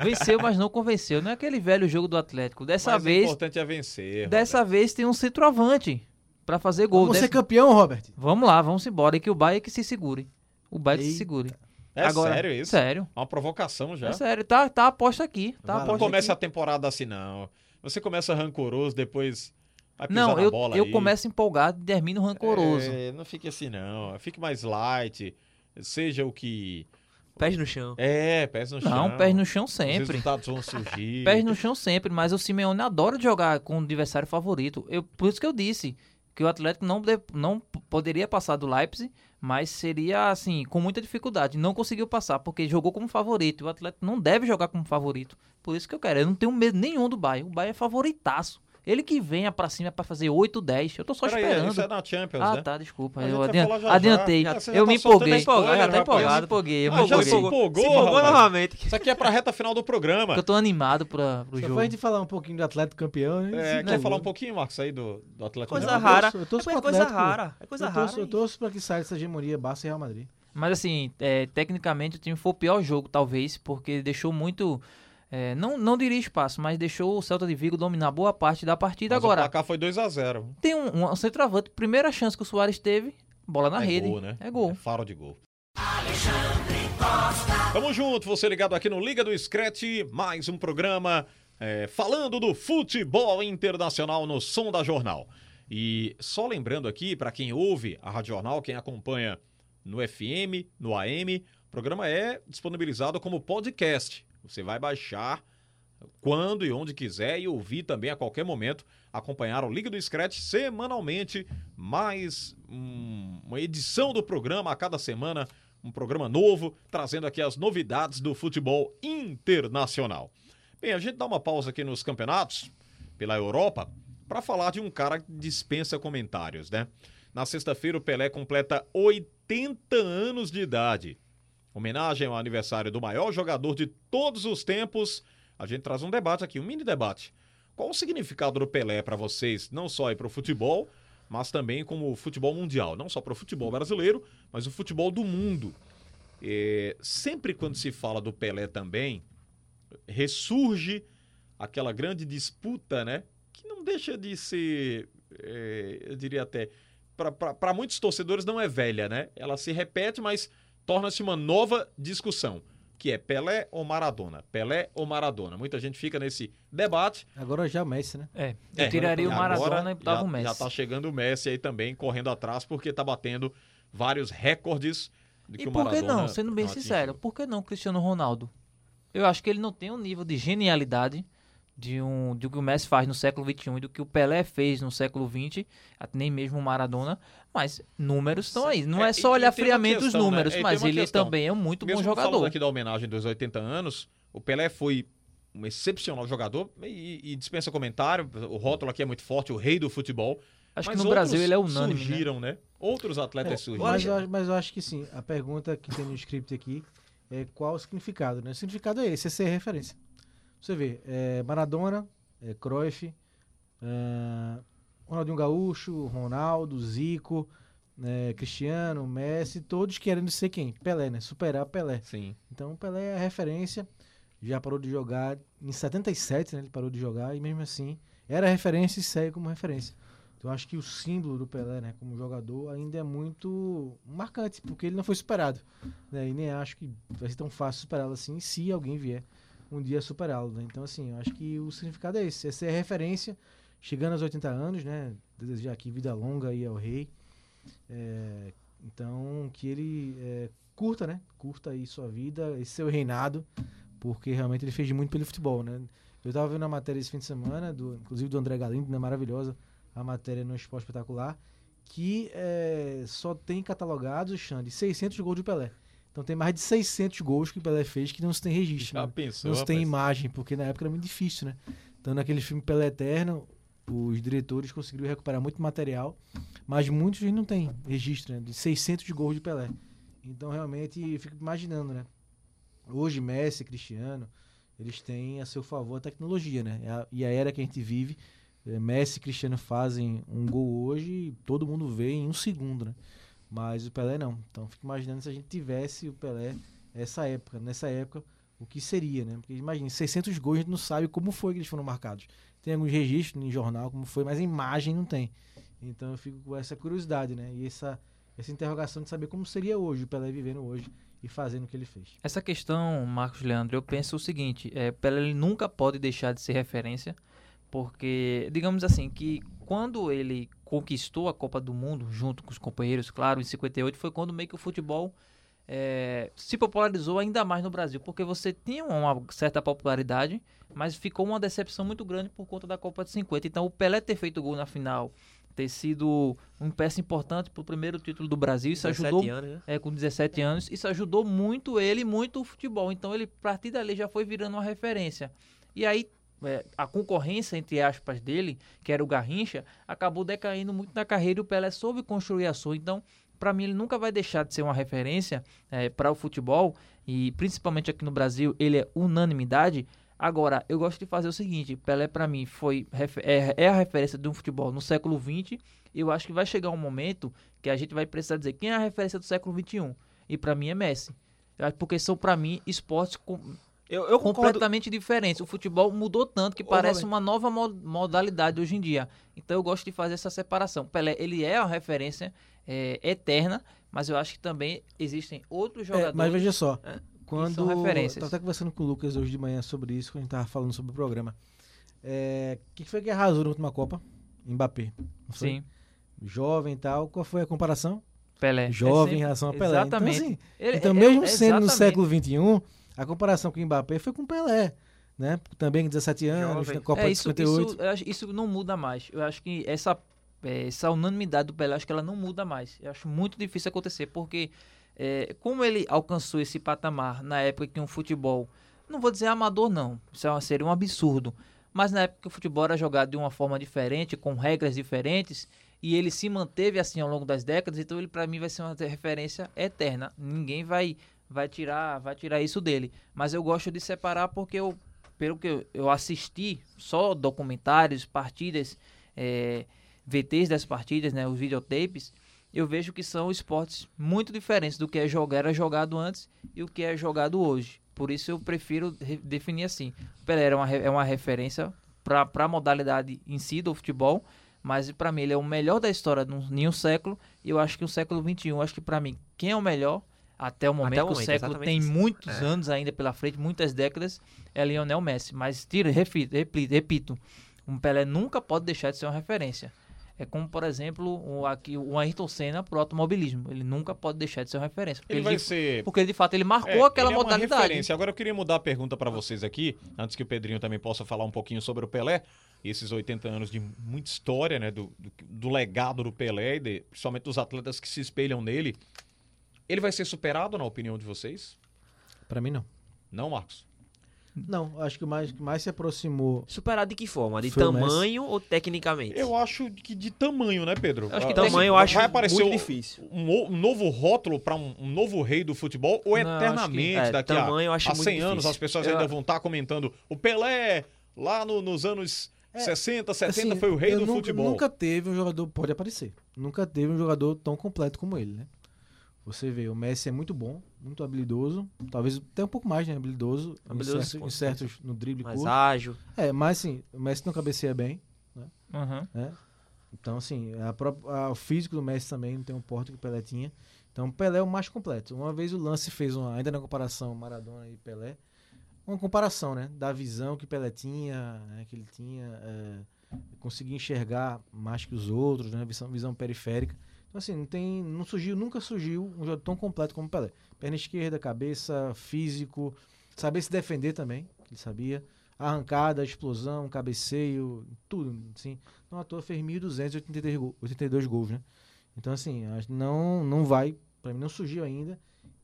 venceu, mas não convenceu. Não é aquele velho jogo do Atlético. Dessa Mas o vez, importante é vencer. dessa vez tem um centroavante pra fazer gol. Vamos ser Dessa- campeão, Robert. Vamos lá, vamos embora. E que o Bahia que se segure. O Bahia que se segure. É Agora, sério isso? Sério. Uma provocação já. É sério. Tá, tá a aposta aqui. Tá a lá. Não aposta começa a aqui. temporada assim, não. Você começa rancoroso, depois vai pisar Não, na eu, bola eu aí. começo empolgado e termino rancoroso. É, não fique assim, não. Fique mais light. Seja o que... Pés no chão. É, pés no chão. Não, pés no chão Os sempre. resultados vão surgir. Pés no chão sempre, mas o Simeone adora jogar com o adversário favorito. Eu, por isso que eu disse que o Atlético não, de- não poderia passar do Leipzig, mas seria assim, com muita dificuldade. Não conseguiu passar, porque jogou como favorito. O Atlético não deve jogar como favorito. Por isso que eu quero. Eu não tenho medo nenhum do Bayern. O Bayern é favoritaço. Ele que venha pra cima pra fazer 8, 10. Eu tô só Peraí, esperando. isso é na Champions, Ah, né? tá, desculpa. Eu adian- já adiantei. Ah, já eu tá me empolguei. spoiler, já tá empolgado, eu empolguei. Eu Ah, me já empolguei. se empolgou, Se empolgou novamente. Isso aqui é pra reta final do programa. Eu tô animado pra, pro Só jogo. foi a gente falar um pouquinho do Atlético campeão. né? É, quer empolgou. falar um pouquinho, Marcos, aí do, do Atlético Coisa eu Mineiro? rara. torço- eu torço é coisa Atlético. rara. É coisa eu torço, rara. eu torço pra que saia essa hegemonia Barça e Real Madrid. Mas assim, é, tecnicamente o time foi o pior jogo, talvez, porque deixou muito. É, não, não diria espaço, mas deixou o Celta de Vigo dominar boa parte da partida. Mas o Agora, placar foi 2x0. tem um, um centroavante, primeira chance que o Soares teve, bola na é rede. gol, né? É gol. É faro de gol. Tamo junto, você ligado aqui no Liga do Scratch, mais um programa é, falando do futebol internacional no som da jornal. E só lembrando aqui, para quem ouve a Rádio Jornal, quem acompanha no FM, no AM, o programa é disponibilizado como podcast. Você vai baixar quando e onde quiser e ouvir também a qualquer momento, acompanhar o Liga do Scratch semanalmente, mais um- uma edição do programa a cada semana, um programa novo, trazendo aqui as novidades do futebol internacional. Bem, a gente dá uma pausa aqui nos campeonatos pela Europa para falar de um cara que dispensa comentários, né? Na sexta-feira o Pelé completa 80 anos de idade. Homenagem ao aniversário do maior jogador de todos os tempos. A gente traz um debate aqui, um mini debate. Qual o significado do Pelé para vocês, não só para o futebol, mas também como futebol mundial? Não só para o futebol brasileiro, mas o futebol do mundo. É, sempre quando se fala do Pelé também, ressurge aquela grande disputa, né? Que não deixa de ser, é, eu diria até, para muitos torcedores não é velha, né? Ela se repete, mas torna-se uma nova discussão, que é Pelé ou Maradona? Pelé ou Maradona? Muita gente fica nesse debate. Agora já o Messi, né? É, eu É, tiraria o agora Maradona e botava já, o Messi. Já tá chegando o Messi aí também, correndo atrás, porque tá batendo vários recordes de que E o por que não? Sendo bem não sincero, por que não Cristiano Ronaldo? Eu acho que ele não tem um nível de genialidade de um do que o Messi faz no século XXI e do que o Pelé fez no século XX, nem mesmo o Maradona, mas números estão aí. Não É, é, só olhar friamente os questão, né? números, tem mas ele questão. também é um muito Mesmo bom falando jogador. aqui da homenagem dos 80 anos, o Pelé foi um excepcional jogador e, e dispensa comentário. O rótulo aqui é muito forte, o rei do futebol. Acho mas que no Brasil ele é unânime, né? Surgiram, né? Outros atletas É, surgiram. mas, eu, acho- mas eu acho que sim. A pergunta que tem no script aqui é qual o significado, né? O significado é esse, é ser referência. Você vê, é, Maradona, é, Cruyff, é, Ronaldinho Gaúcho, Ronaldo, Zico, né, Cristiano, Messi, todos querendo ser quem? Pelé, né? Superar Pelé. Sim. Então o Pelé é a referência, já parou de jogar em 77, né? Ele parou de jogar e mesmo assim era referência e segue como referência. Então eu acho que o símbolo do Pelé, né, como jogador, ainda é muito marcante, porque ele não foi superado. Né? E nem acho que vai ser tão fácil superá-lo assim se alguém vier um dia superá-lo. Né? Então, assim, eu acho que o significado é esse. É a referência, chegando aos 80 anos, né? Desejar aqui vida longa aí ao rei. É, então, que ele é, curta, né? Curta aí sua vida, esse seu reinado, porque realmente ele fez muito pelo futebol, né? Eu tava vendo a matéria esse fim de semana, do, inclusive do André Galindo, né? Maravilhosa a matéria no Esporte Espetacular, que é, só tem catalogados, Xande, 600 gols de Pelé. Então tem mais de 600 gols que o Pelé fez que não se tem registro. Já né? pensou, Não se tem rapaz? imagem, porque na época era muito difícil, né? Então naquele filme Pelé Eterno, os diretores conseguiram recuperar muito material, mas muitos não tem registro, né? De 600 gols de Pelé. Então realmente eu fico imaginando, né? Hoje Messi, Cristiano, eles têm a seu favor a tecnologia, né? E a- E a era que a gente vive, eh, Messi e Cristiano fazem um gol hoje e todo mundo vê em um segundo, né? Mas o Pelé não. Então fico imaginando se a gente tivesse o Pelé essa época, nessa época, o que seria, né? Porque imagina, 600 gols a gente não sabe como foi que eles foram marcados. Tem alguns registros em jornal como foi, mas a imagem não tem. Então eu fico com essa curiosidade, né? E essa essa interrogação de saber como seria hoje o Pelé vivendo hoje e fazendo o que ele fez. Essa questão, Marcos Leandro, eu penso o seguinte: é, Pelé nunca pode deixar de ser referência, porque, digamos assim, que quando ele conquistou a Copa do Mundo, junto com os companheiros, claro, em 58, foi quando meio que o futebol é, se popularizou ainda mais no Brasil, porque você tinha uma certa popularidade, mas ficou uma decepção muito grande por conta da Copa de 50. Então, o Pelé ter feito gol na final, ter sido uma peça importante para o primeiro título do Brasil, isso 17 ajudou anos, né? é, com 17 anos, isso ajudou muito ele e muito o futebol. Então ele, a partir dali, já foi virando uma referência. E aí, é, a concorrência, entre aspas, dele, que era o Garrincha, acabou decaindo muito na carreira e o Pelé soube construir a sua. Então, para mim, ele nunca vai deixar de ser uma referência para o futebol, e principalmente aqui no Brasil, ele é unanimidade. Agora, eu gosto de fazer o seguinte: Pelé, para mim, foi é, é a referência de um futebol no século XX. Eu acho que vai chegar um momento que a gente vai precisar dizer quem é a referência do século XXI. E para mim é Messi. Porque são, para mim, esportes com- Eu, eu concordo. completamente diferentes. O futebol mudou tanto que parece uma nova mo- modalidade hoje em dia. Então eu gosto de fazer essa separação. Pelé, ele é uma referência é, eterna, mas eu acho que também existem outros É, jogadores. mas veja só, é, quando são referências. eu tava até conversando com o Lucas hoje de manhã sobre isso, quando a gente tava falando sobre o programa. É, quem foi que arrasou na última Copa? Mbappé. Sim, Jovem e tal. Qual foi a comparação? Pelé. Jovem em É relação a sempre- Pelé. Exatamente. Então, assim, Ele- então é- mesmo é- sendo no século XXI, a comparação com o Mbappé foi com o Pelé. Né? Também com 17 anos, Jovem. na Copa É, de isso, 58. Isso, isso não muda mais. Eu acho que essa, é, essa unanimidade do Pelé, acho que ela não muda mais. Eu acho muito difícil acontecer, porque é, como ele alcançou esse patamar na época que um futebol, não vou dizer amador não, isso é seria um absurdo, mas na época que o futebol era jogado de uma forma diferente, com regras diferentes, e ele se manteve assim ao longo das décadas, então ele para mim vai ser uma referência eterna. Ninguém vai vai tirar vai tirar isso dele. Mas eu gosto de separar porque eu pelo que eu, assisti, só documentários, partidas, é, VTs das partidas, né, os videotapes, eu vejo que são esportes muito diferentes do que é jogar, era jogado antes e o que é jogado hoje. Por isso eu prefiro re- definir assim. O Pelé era uma, é uma referência para a modalidade em si do futebol, mas para mim ele é o melhor da história de um século e eu acho que o século XXI, acho que para mim, quem é o melhor até o momento, Até o que o momento, século tem isso. muitos É. anos ainda pela frente, muitas décadas, é Lionel Messi. Mas tira, repito, repito, repito, um Pelé nunca pode deixar de ser uma referência. É como, por exemplo, o, aqui, o Ayrton Senna pro automobilismo. Ele nunca pode deixar de ser uma referência. Porque Ele ele, vai de, ser. porque de fato ele marcou É, aquela ele é uma modalidade. referência. Agora eu queria mudar a pergunta para vocês aqui, antes que o Pedrinho também possa falar um pouquinho sobre o Pelé. Esses 80 anos de muita história, né? Do, do, do legado do Pelé, e de- principalmente dos atletas que se espelham nele. Ele vai ser superado, na opinião de vocês? Pra mim, não. Não, Marcos? Não, acho que o mais, mais se aproximou. Superado de que forma? De tamanho ou tecnicamente? Eu acho que de tamanho, né, Pedro? Acho que Ah, tamanho eu vai acho aparecer muito um- difícil. Um, um novo rótulo para um, um novo rei do futebol ou Não, acho que- eternamente é, daqui tamanho eu a, acho a muito 100 anos difícil. as pessoas Eu- ainda vão estar comentando o Pelé lá no- nos anos 60, 70 Assim, foi o rei eu do nunca, futebol. Nunca teve um jogador, pode aparecer, nunca teve um jogador tão completo como ele, né? Você vê, o Messi é muito bom, muito habilidoso, talvez até um pouco mais, né? Habilidoso, Habilidoso, em certos, em certos no drible Mais curto. ágil. É, mas assim, o Messi não cabeceia bem, Uhum. né? Então, assim, a a- o físico do Messi também não tem um porte que o Pelé tinha. Então, o Pelé é o mais completo. Uma vez o Lance fez uma, ainda na comparação Maradona e Pelé, uma comparação, né? Da visão que Pelé tinha, né, que ele tinha, é, conseguia enxergar mais que os outros, né? Visão, visão periférica. Então, assim, não tem. Não surgiu, nunca surgiu um jogador tão completo como Pelé. Perna esquerda, cabeça, físico, saber se defender também, ele sabia. Arrancada, explosão, cabeceio, tudo, assim. Não à toa fez 1.282 gol, 82 gols, né? Então, assim, não, não vai, pra mim não surgiu ainda.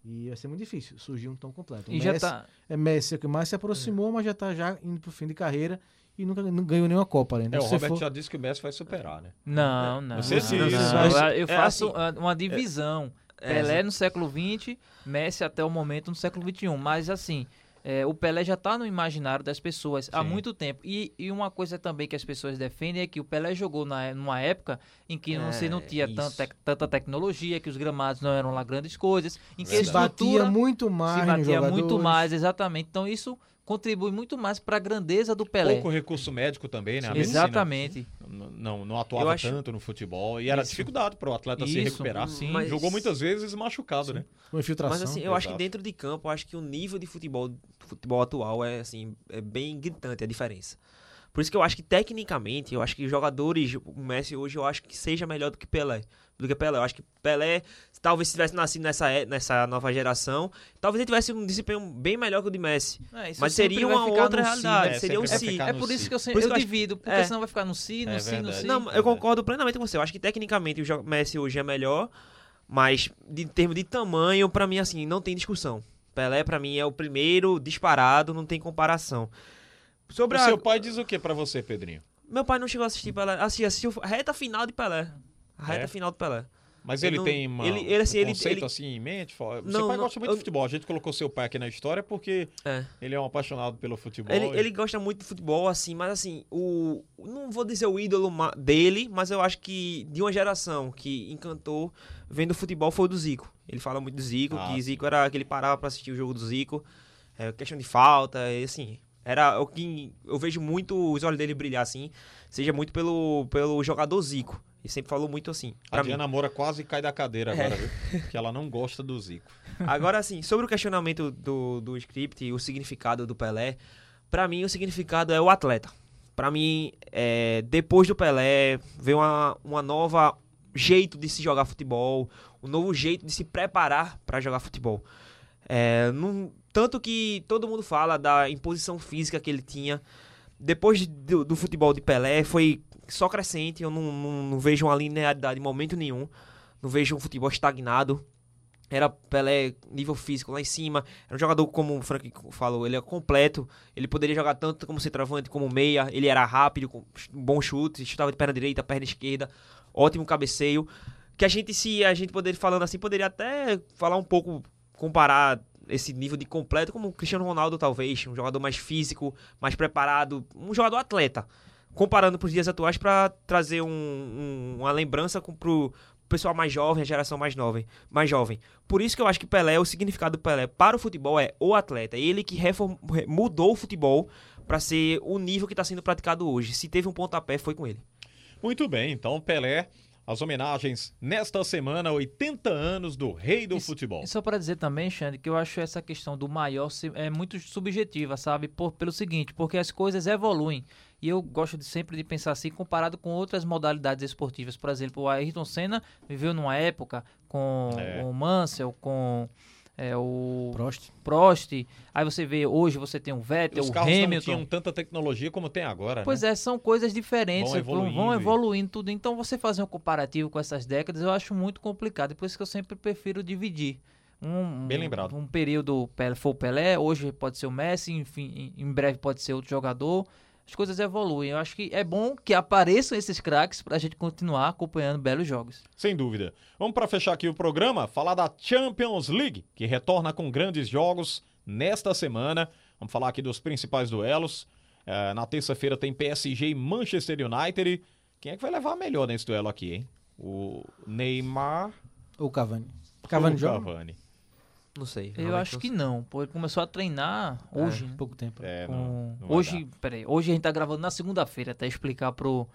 E vai ser muito difícil surgir um tão completo. O E já Messi- tá. É Messi é o que mais se aproximou, mas já tá já indo pro fim de carreira e nunca não ganhou nenhuma Copa ainda. É, o Se você Robert for- já disse que o Messi vai superar, né? Não, não. Você não, não, isso, não. mas- Eu- Eu é faço assim, uma divisão. É, Pelé assim. no século XX, Messi até o momento no século XXI. Mas assim, é, o Pelé já está no imaginário das pessoas há Sim. muito tempo. E, e uma coisa também que as pessoas defendem é que o Pelé jogou na, numa época em que É, você não tinha tanta, tanta tecnologia, que os gramados não eram lá grandes coisas, em que a se batia muito mais se batia muito mais, exatamente. Então isso contribui muito mais para a grandeza do Pelé. Pouco recurso médico também, né? Exatamente. Não, não, atuava acho- tanto no futebol e era Isso. dificuldade para o atleta se Isso, recuperar. sim. Mas- Jogou muitas vezes machucado, né? Com infiltração. Mas assim, eu acho que Exato. dentro de campo, eu acho que o nível de futebol, futebol atual é assim, é bem gritante a diferença. Por isso que eu acho que tecnicamente, eu acho que os jogadores, o Messi hoje eu acho que seja melhor do que Pelé. Do que Pelé. Eu acho que Pelé, talvez se tivesse nascido nessa, é- nessa nova geração, talvez ele tivesse um desempenho bem melhor que o de Messi. É, isso Mas seria uma outra no si, realidade, né? seria um si. É por isso si. que eu, sempre, Por isso eu que eu acho- divido, porque é. senão vai ficar no si, no É si, no si. Não, eu concordo plenamente com você. Eu acho que tecnicamente o Messi hoje é melhor, mas de em termos de tamanho, pra mim, assim, não tem discussão. Pelé, pra mim, é o primeiro disparado, não tem comparação. Sobre O a... seu pai diz o que para você, Pedrinho? Meu pai não chegou a assistir Pelé. Assim, assistiu a reta final de Pelé. A reta É? final de Pelé. Mas Ele ele, não- tem uma, ele- ele, assim, um ele- conceito assim em mente? Seu Não, pai não, gosta muito eu- de futebol. A gente colocou seu pai aqui na história porque É. ele é um apaixonado pelo futebol. Ele, e- ele gosta muito de futebol, assim, mas assim, o. Não vou dizer o ídolo dele, mas eu acho que de uma geração que encantou vendo futebol foi o do Zico. Ele fala muito do Zico, Ah, que. Zico era que ele parava pra assistir o jogo do Zico. É, questão de falta, e assim. Era o que eu vejo muito os olhos dele brilhar assim, seja muito pelo, pelo jogador Zico. Ele sempre falou muito assim. A pra mim. Diana Moura quase cai da cadeira É. agora, viu? Que ela não gosta do Zico. Agora, assim, sobre o questionamento do, do script e o significado do Pelé, pra mim o significado é o atleta. Pra mim, é, depois do Pelé, veio uma, uma nova jeito de se jogar futebol, um novo jeito de se preparar pra jogar futebol. É, não- tanto que todo mundo fala da imposição física que ele tinha. Depois de- do, do futebol de Pelé, foi só crescente. Eu não, não- não vejo uma linearidade em momento nenhum. Não vejo um futebol estagnado. Era Pelé, nível físico lá em cima. Era um jogador, como o Frank falou, ele é completo. Ele poderia jogar tanto como centroavante como meia. Ele era rápido, com bom chute, chutava de perna direita, perna esquerda. Ótimo cabeceio. Que a gente, se a gente poderia falando assim, poderia até falar um pouco, comparar esse nível de completo como o Cristiano Ronaldo, talvez. Um jogador mais físico, mais preparado. Um jogador atleta. Comparando para os dias atuais para trazer um- um- uma lembrança com, pro pessoal mais jovem, a geração mais nova, mais jovem. Por isso que eu acho que Pelé, o significado do Pelé para o futebol é o atleta. Ele que reform- re- mudou o futebol para ser o nível que está sendo praticado hoje. Se teve um pontapé, foi com ele. Muito bem, então Pelé, as homenagens nesta semana, 80 anos do rei do Isso- futebol. E só para dizer também, Xande, que eu acho essa questão do maior é muito subjetiva, sabe? Por, pelo seguinte, porque as coisas evoluem. E eu gosto de, sempre de pensar assim, comparado com outras modalidades esportivas. Por exemplo, o Ayrton Senna viveu numa época com É. o Mansell, com é, o Prost. Prost. Aí você vê, hoje você tem o Vettel, Os o carros não Hamilton. tinham tanta tecnologia como tem agora, Pois né? é, são coisas diferentes, Vão evoluindo vão evoluindo tudo. Então você fazer um comparativo com essas décadas eu acho muito complicado. Por isso que eu sempre prefiro dividir. Um, Bem lembrado. Um período Pelé, foi o Pelé, hoje pode ser o Messi, enfim, em breve pode ser outro jogador. As coisas evoluem. Eu acho que é bom que apareçam esses craques pra gente continuar acompanhando belos jogos. Sem dúvida. Vamos para fechar aqui o programa, falar da Champions League, que retorna com grandes jogos nesta semana. Vamos falar aqui dos principais duelos. Eh, na terça-feira tem PSG e Manchester United. Quem é que vai levar a melhor nesse duelo aqui, hein? O Neymar Ou Cavani. Cavani o joga? Cavani? Não sei. Eu acho que não, pô. Ele começou a treinar hoje, né? Pouco tempo. É, Com- não, não hoje, peraí, hoje a gente tá gravando na segunda-feira, até explicar pro,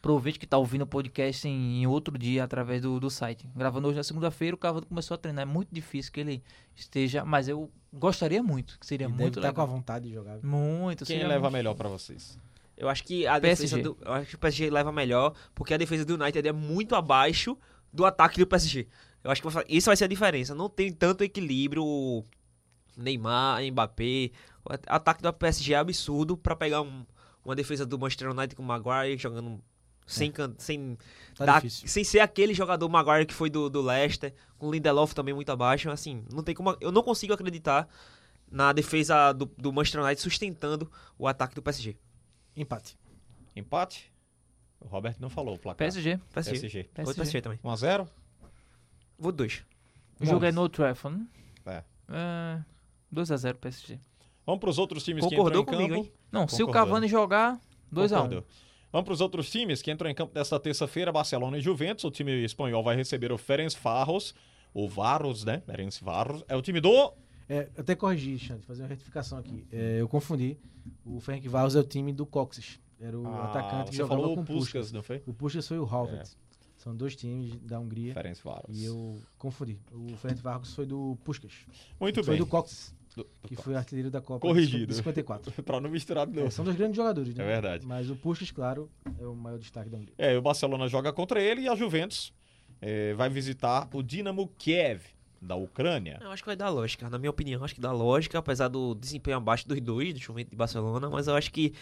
pro ouvinte que tá ouvindo o podcast em, em outro dia através do, do site. Gravando hoje na segunda-feira, o Cavani começou a treinar. É muito difícil que ele esteja, mas eu gostaria muito, que seria E muito deve estar com a vontade de jogar. Muito, Quem leva muito- melhor pra vocês? Eu acho que a PSG. defesa do, eu acho que o PSG leva melhor, porque a defesa do United é muito abaixo do ataque do PSG. Eu acho que isso vai ser a diferença. Não tem tanto equilíbrio. o Neymar, Mbappé. O at- ataque do PSG é absurdo pra pegar um- uma defesa do Manchester United com o Maguire jogando sem, can- sem, Tá dar- sem ser aquele jogador Maguire que foi do, do Leicester, com o Lindelof também muito abaixo. Assim, não tem como, eu não consigo acreditar na defesa do, do Manchester United sustentando o ataque do PSG. Empate. Empate? O Roberto não falou o placar. PSG. PSG. PSG. PSG também. 1x0? Vou dois. O jogo é no Trafford. né? É. É, 2x0 PSG. Vamos pros outros times Concordou que entram em comigo, campo. hein? Não, se o. Cavani jogar, 2x1. Concordou. Vamos para os outros times que entram em campo desta terça-feira, Barcelona e Juventus. O time espanhol vai receber o Ferenc Varros, o Varros, né? Ferenc Varros. É o time do... É, eu até corrigi, Xande, fazer uma retificação aqui. É, eu confundi. O Frank Varros é o time do Coxes. Era o Ah, atacante que jogava falou com o o Puskas, Puskas. não foi? O Puskas foi o Halvet. São dois times da Hungria. Ferenc Varros. E eu confundi. O Frank Varros foi do Puskas. Muito foi bem. do Coxes, Do- do que Cox. foi artilheiro da Copa Corrigido. de 54. Pra não misturar de É, novo. são dois grandes jogadores, né? É verdade. Mas o Puskas, claro, é o maior destaque da Hungria. É, e o Barcelona joga contra ele e a Juventus é, vai visitar o Dinamo Kiev, da Ucrânia. Eu acho que vai dar lógica. Na minha opinião, acho que dá lógica, apesar do desempenho abaixo dos dois, do Juventus e Barcelona, mas eu acho que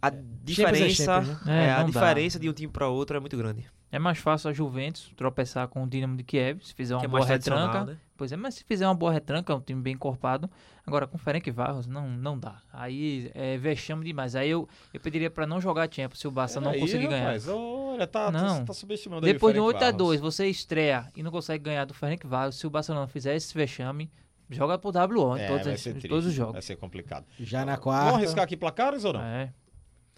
a diferença, Champions, né? é, É, a dá. diferença de um time para outro é muito grande. É mais fácil a Juventus tropeçar com o Dinamo de Kiev, se fizer uma que é boa retranca. né? Pois é, mas se fizer uma boa retranca, é um time bem encorpado. Agora, com o Ferenc Varros, não, não dá. Aí é vexame demais. Aí eu, eu pediria pra não jogar Champions se o Barça não Aí, conseguir ganhar. rapaz, olha, tá, Não. tá, tá subestimando aí o Depois de um Ferenc 8x2, Varros. você estreia e não consegue ganhar do Ferenc Varros. Se o Barcelona fizer esse vexame, joga pro WO em É, todos, vai os- todos os Vai jogos. ser complicado. Já na Vamos quarta. arriscar aqui placares ou não? É.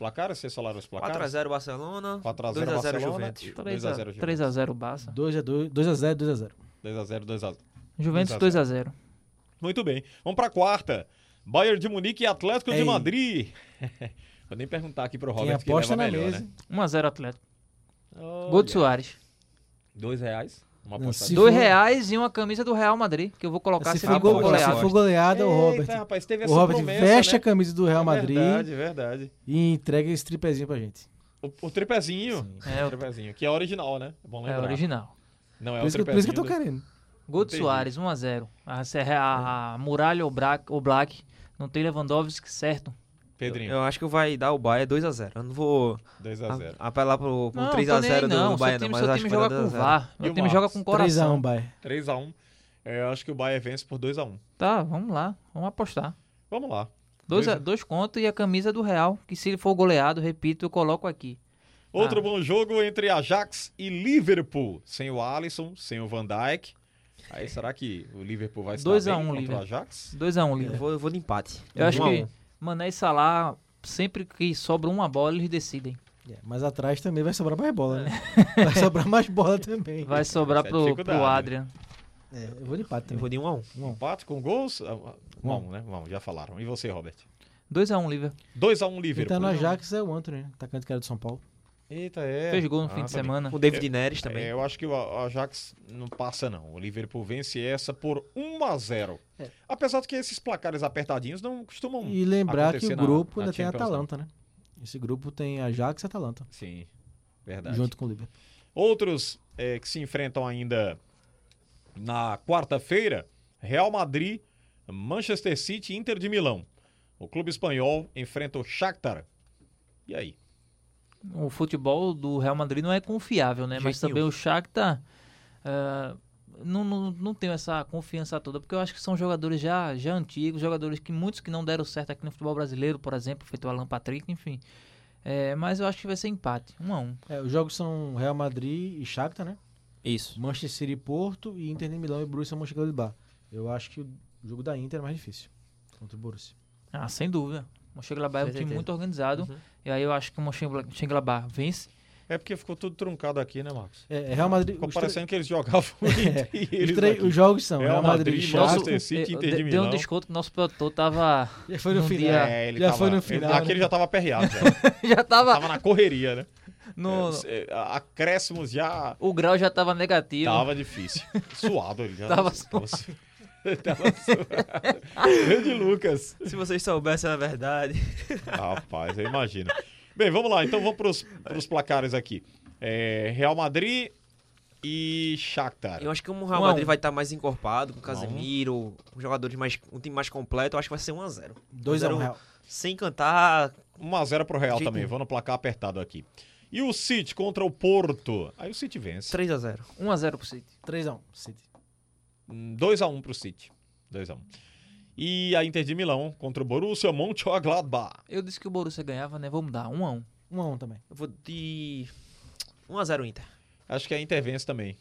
Placares? Vocês falaram os placares? 4x0 Barcelona, 4x0 2x0 Barcelona. Juventus. 2x0 3x0 Barça. 2x2, 2x0, 2x0. 2x0, 2x0. Juventus 2 a 2x0. Muito bem. Vamos pra quarta. Bayern de Munique e Atlético de Ei. Madrid. Vou nem perguntar aqui pro Quem Robert que aposta leva na melhor, mesa. né? 1x0 Atlético. Olha, Gol de Soares. Dois reais. Uma Não, aposta. se Dois for- reais e uma camisa do Real Madrid, que eu vou colocar Se se, for, ele go- for se goleado. for goleada, o Robert, Eita, rapaz, teve o Robert promessa, veste né? a camisa do Real É Madrid Verdade, verdade. e entrega esse tripezinho pra gente. O, o tripézinho. É, o o- tripezinho, que é original, né? É bom é lembrar. original. Não é Por o tripézinho. por isso que eu tô do- querendo. Gol. Soares, 1x0. A, a, a Muralha ou Black, ou Black não tem Lewandowski certo. Pedrinho, Eu acho que vai dar o Bayern 2x0. Eu não vou 2x0. a- apelar pro, pro Não, 3x0 tô nem aí, do, não. Bayern, time, mas eu acho que vai joga dar com 2x0. VAR. Meu o time joga com 3x1, coração. Bayern. 3x1. É, eu acho que o Bayern vence por 2x1. Tá, vamos lá. Vamos apostar. Vamos lá. Dois, Dois a- dois contos e a camisa do Real, que se ele for goleado, repito, eu coloco aqui. Outro Ah. bom jogo entre Ajax e Liverpool. Sem o Alisson, sem o Van Dijk. Aí será que o Liverpool vai estar 2 a bem 1 contra o Liverpool. Ajax? 2x1, Eu Liverpool. vou, eu vou de empate. Eu acho Um a que um. Mané e Salah, sempre que sobra uma bola, eles decidem. É, mas atrás também vai sobrar mais bola, né? Vai sobrar mais bola também. Vai sobrar é pro, pro né? Adrian. É, eu vou de empate Eu também. vou de 1 a 1 Empate com gols? Ah, ah, Um a Vamos, né? Vamos, já falaram. E você, Robert? 2x1, Liverpool. 2x1 Quem Liverpool. tá no Ajax é o Anthony, né? atacante que era do São Paulo. Eita, é. Fez gol no Ah, fim de tá semana. O David Neres também. É, eu acho que o A- Ajax não passa, não. O Liverpool vence essa por 1x0. É. Apesar de que esses placares apertadinhos não costumam. E lembrar que o grupo na ainda tem Champions, Atalanta, né? Esse grupo tem Ajax e Atalanta, Sim, verdade. junto com o Liverpool. Outros é, que se enfrentam ainda na quarta-feira: Real Madrid, Manchester City e Inter de Milão. O clube espanhol enfrenta o Shakhtar. E aí? O futebol do Real Madrid não é confiável, né? De Mas também o Shakhtar ah, não, não, não tem essa confiança toda, porque eu acho que são jogadores já, já antigos, jogadores que muitos que não deram certo aqui no futebol brasileiro, por exemplo, feito o Alan Patrick, enfim. É, mas eu acho que vai ser empate, um a um. É, os jogos são Real Madrid e Shakhtar, né? Isso. Manchester City e Porto e Inter de Milão e Borussia Mönchengladbach. Eu acho que o jogo da Inter é mais difícil contra o Borussia. Ah, sem dúvida. O Mönchengladbach é um time muito organizado, Uhum. e aí eu acho que o Mönchengladbach vence. É porque ficou tudo truncado aqui, né, Marcos? É, Real Madrid. Ficou os tre- parecendo que eles jogavam os, eles. tre- aqui. os jogos são Real Real Madrid Madrid. Manchester City, eh, Inter de de- deu um Milão. desconto que nosso produtor tava. Já foi no final. dia- É, ele Já tava, foi no ele- final, aqui né? ele já tava aperreado. Já. já tava. tava na correria, né? No- É, é, acréscimos já O grau já tava negativo. tava difícil. Suado ele já. Tava tava su- tava. Grande Lucas. Se vocês soubessem a verdade. Rapaz, eu imagino. Bem, vamos lá. Então vamos pros, pros placares aqui. É, Real Madrid e Shakhtar. Eu acho que o Real Um Madrid um. vai estar mais encorpado, com o Casemiro, com jogadores mais. um time mais completo. Eu acho que vai ser 1x0. 2x1 Real. Sem cantar. 1x0 pro Real também. Vou no placar apertado aqui. E o City contra o Porto. Aí o City vence. 3x0. 1x0 pro City. 3x1, City. 2x1 pro City. 2x1. E a Inter de Milão contra o Borussia Mönchengladbach. Eu disse que o Borussia ganhava, né? Vamos dar 1x1. 1x1 também. Eu vou de. 1x0 Inter. Acho que a Inter vence também.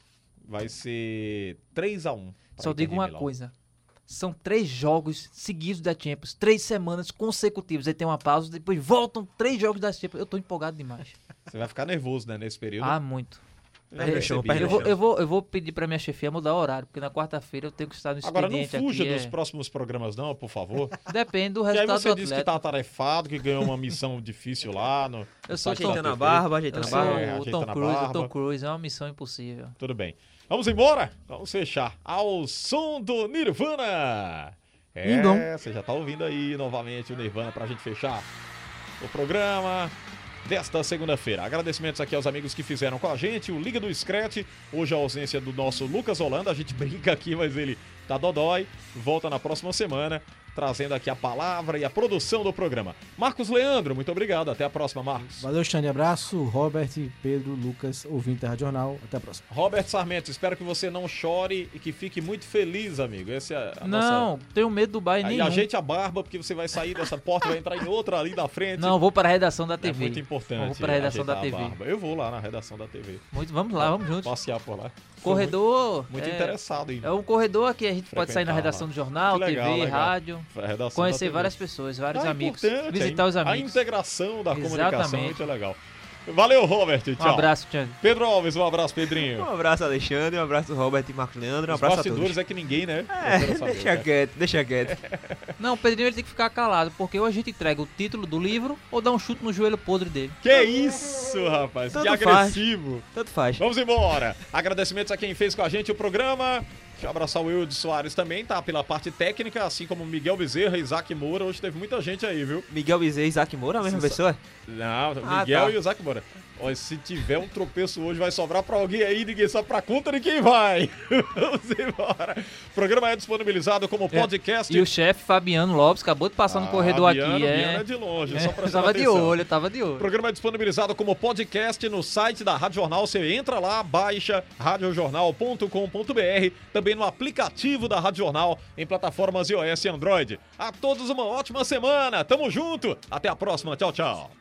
Vai ser 3x1. pra Só digo uma Milão. coisa. São três jogos seguidos da Champions, três semanas consecutivas. Aí tem uma pausa, depois voltam três jogos da Champions. Eu tô empolgado demais. Você vai ficar nervoso, né, nesse período. Ah, muito. Né? Eu vou, eu, vou, eu vou pedir pra minha chefia mudar o horário, porque na quarta-feira eu tenho que estar no Agora não expediente fuja aqui. dos é- próximos programas não, por favor. Depende do E aí resultado você do disse que atleta. tá atarefado, que ganhou uma missão difícil lá no... Eu sou site Tom, Ajeitando a barba, ajeitando a barba. É, o ajeitando Tom Cruise, o. Tom Cruise. É uma missão impossível. Tudo bem. Vamos embora? Vamos fechar. Ao som do Nirvana. É, Lindon. você já tá ouvindo aí novamente o Nirvana pra gente fechar o programa desta segunda-feira. Agradecimentos aqui aos amigos que fizeram com a gente, o Liga do Scratch, hoje a ausência do nosso Lucas Holanda, a gente brinca aqui, mas ele tá dodói, volta na próxima semana, trazendo aqui a palavra e a produção do programa. Marcos Leandro, muito obrigado, até a próxima, Marcos. Valeu, Xande. Abraço. Robert, Pedro, Lucas, ouvinte da Rádio Jornal. Até a próxima. Robert Sarmento, espero que você não chore e que fique muito feliz, amigo. Esse é a nossa... Não, tenho medo do Bayern Aí nenhum. ajeite a barba, porque você vai sair dessa porta e vai entrar em outra ali da frente. Não, vou para a redação da é TV. muito importante. Vou para a redação da TV. barba. Eu vou lá na redação da TV. Muito, vamos lá, vamos juntos. Passear por lá. Corredor. Muito, muito é, interessado em É um corredor que a gente pode sair na redação lá. do jornal, legal, TV, legal. rádio, conhecer TV. várias pessoas, vários Ah, amigos, importante, visitar a os in- A amigos. integração da comunicação, Exatamente. muito legal. Valeu, Robert. Tchau. Um abraço, Tiago. Pedro Alves, um abraço, Pedrinho. Um abraço, Alexandre. Um abraço, Robert e Marcos Leandro. Um Os abraço a bastidores todos. é que ninguém, né? É, saber, deixa né? quieto, deixa quieto. Não, o Pedrinho ele tem que ficar calado, porque ou a gente entrega o título do livro ou dá um chute no joelho podre dele. Que isso, rapaz. Tanto que faz. agressivo. Tanto faz. Vamos embora. Agradecimentos a quem fez com a gente o programa. Deixa eu abraçar o Wilde Soares também, tá? Pela parte técnica, assim como Miguel Bezerra, Isaac Moura. Hoje teve muita gente aí, viu? Miguel Bezerra e Isaac Moura, a mesma Sensa- pessoa? Não, Ah, Miguel tá. e o Isaac Moura. Olha, se tiver um tropeço hoje, vai sobrar pra alguém aí, ninguém sabe pra conta de quem vai. Vamos embora. O programa é disponibilizado como podcast. E o chefe Fabiano Lopes acabou de passar no Ah, corredor Biano, aqui. É, é de longe, É, só eu prestando tava de atenção. olho, eu tava de O olho. programa é disponibilizado como podcast no site da Rádio Jornal. Você entra lá, baixa radiojornal.com.br, também no aplicativo da Rádio Jornal em plataformas iOS e Android. A todos uma ótima semana. Tamo junto. Até a próxima. Tchau, tchau.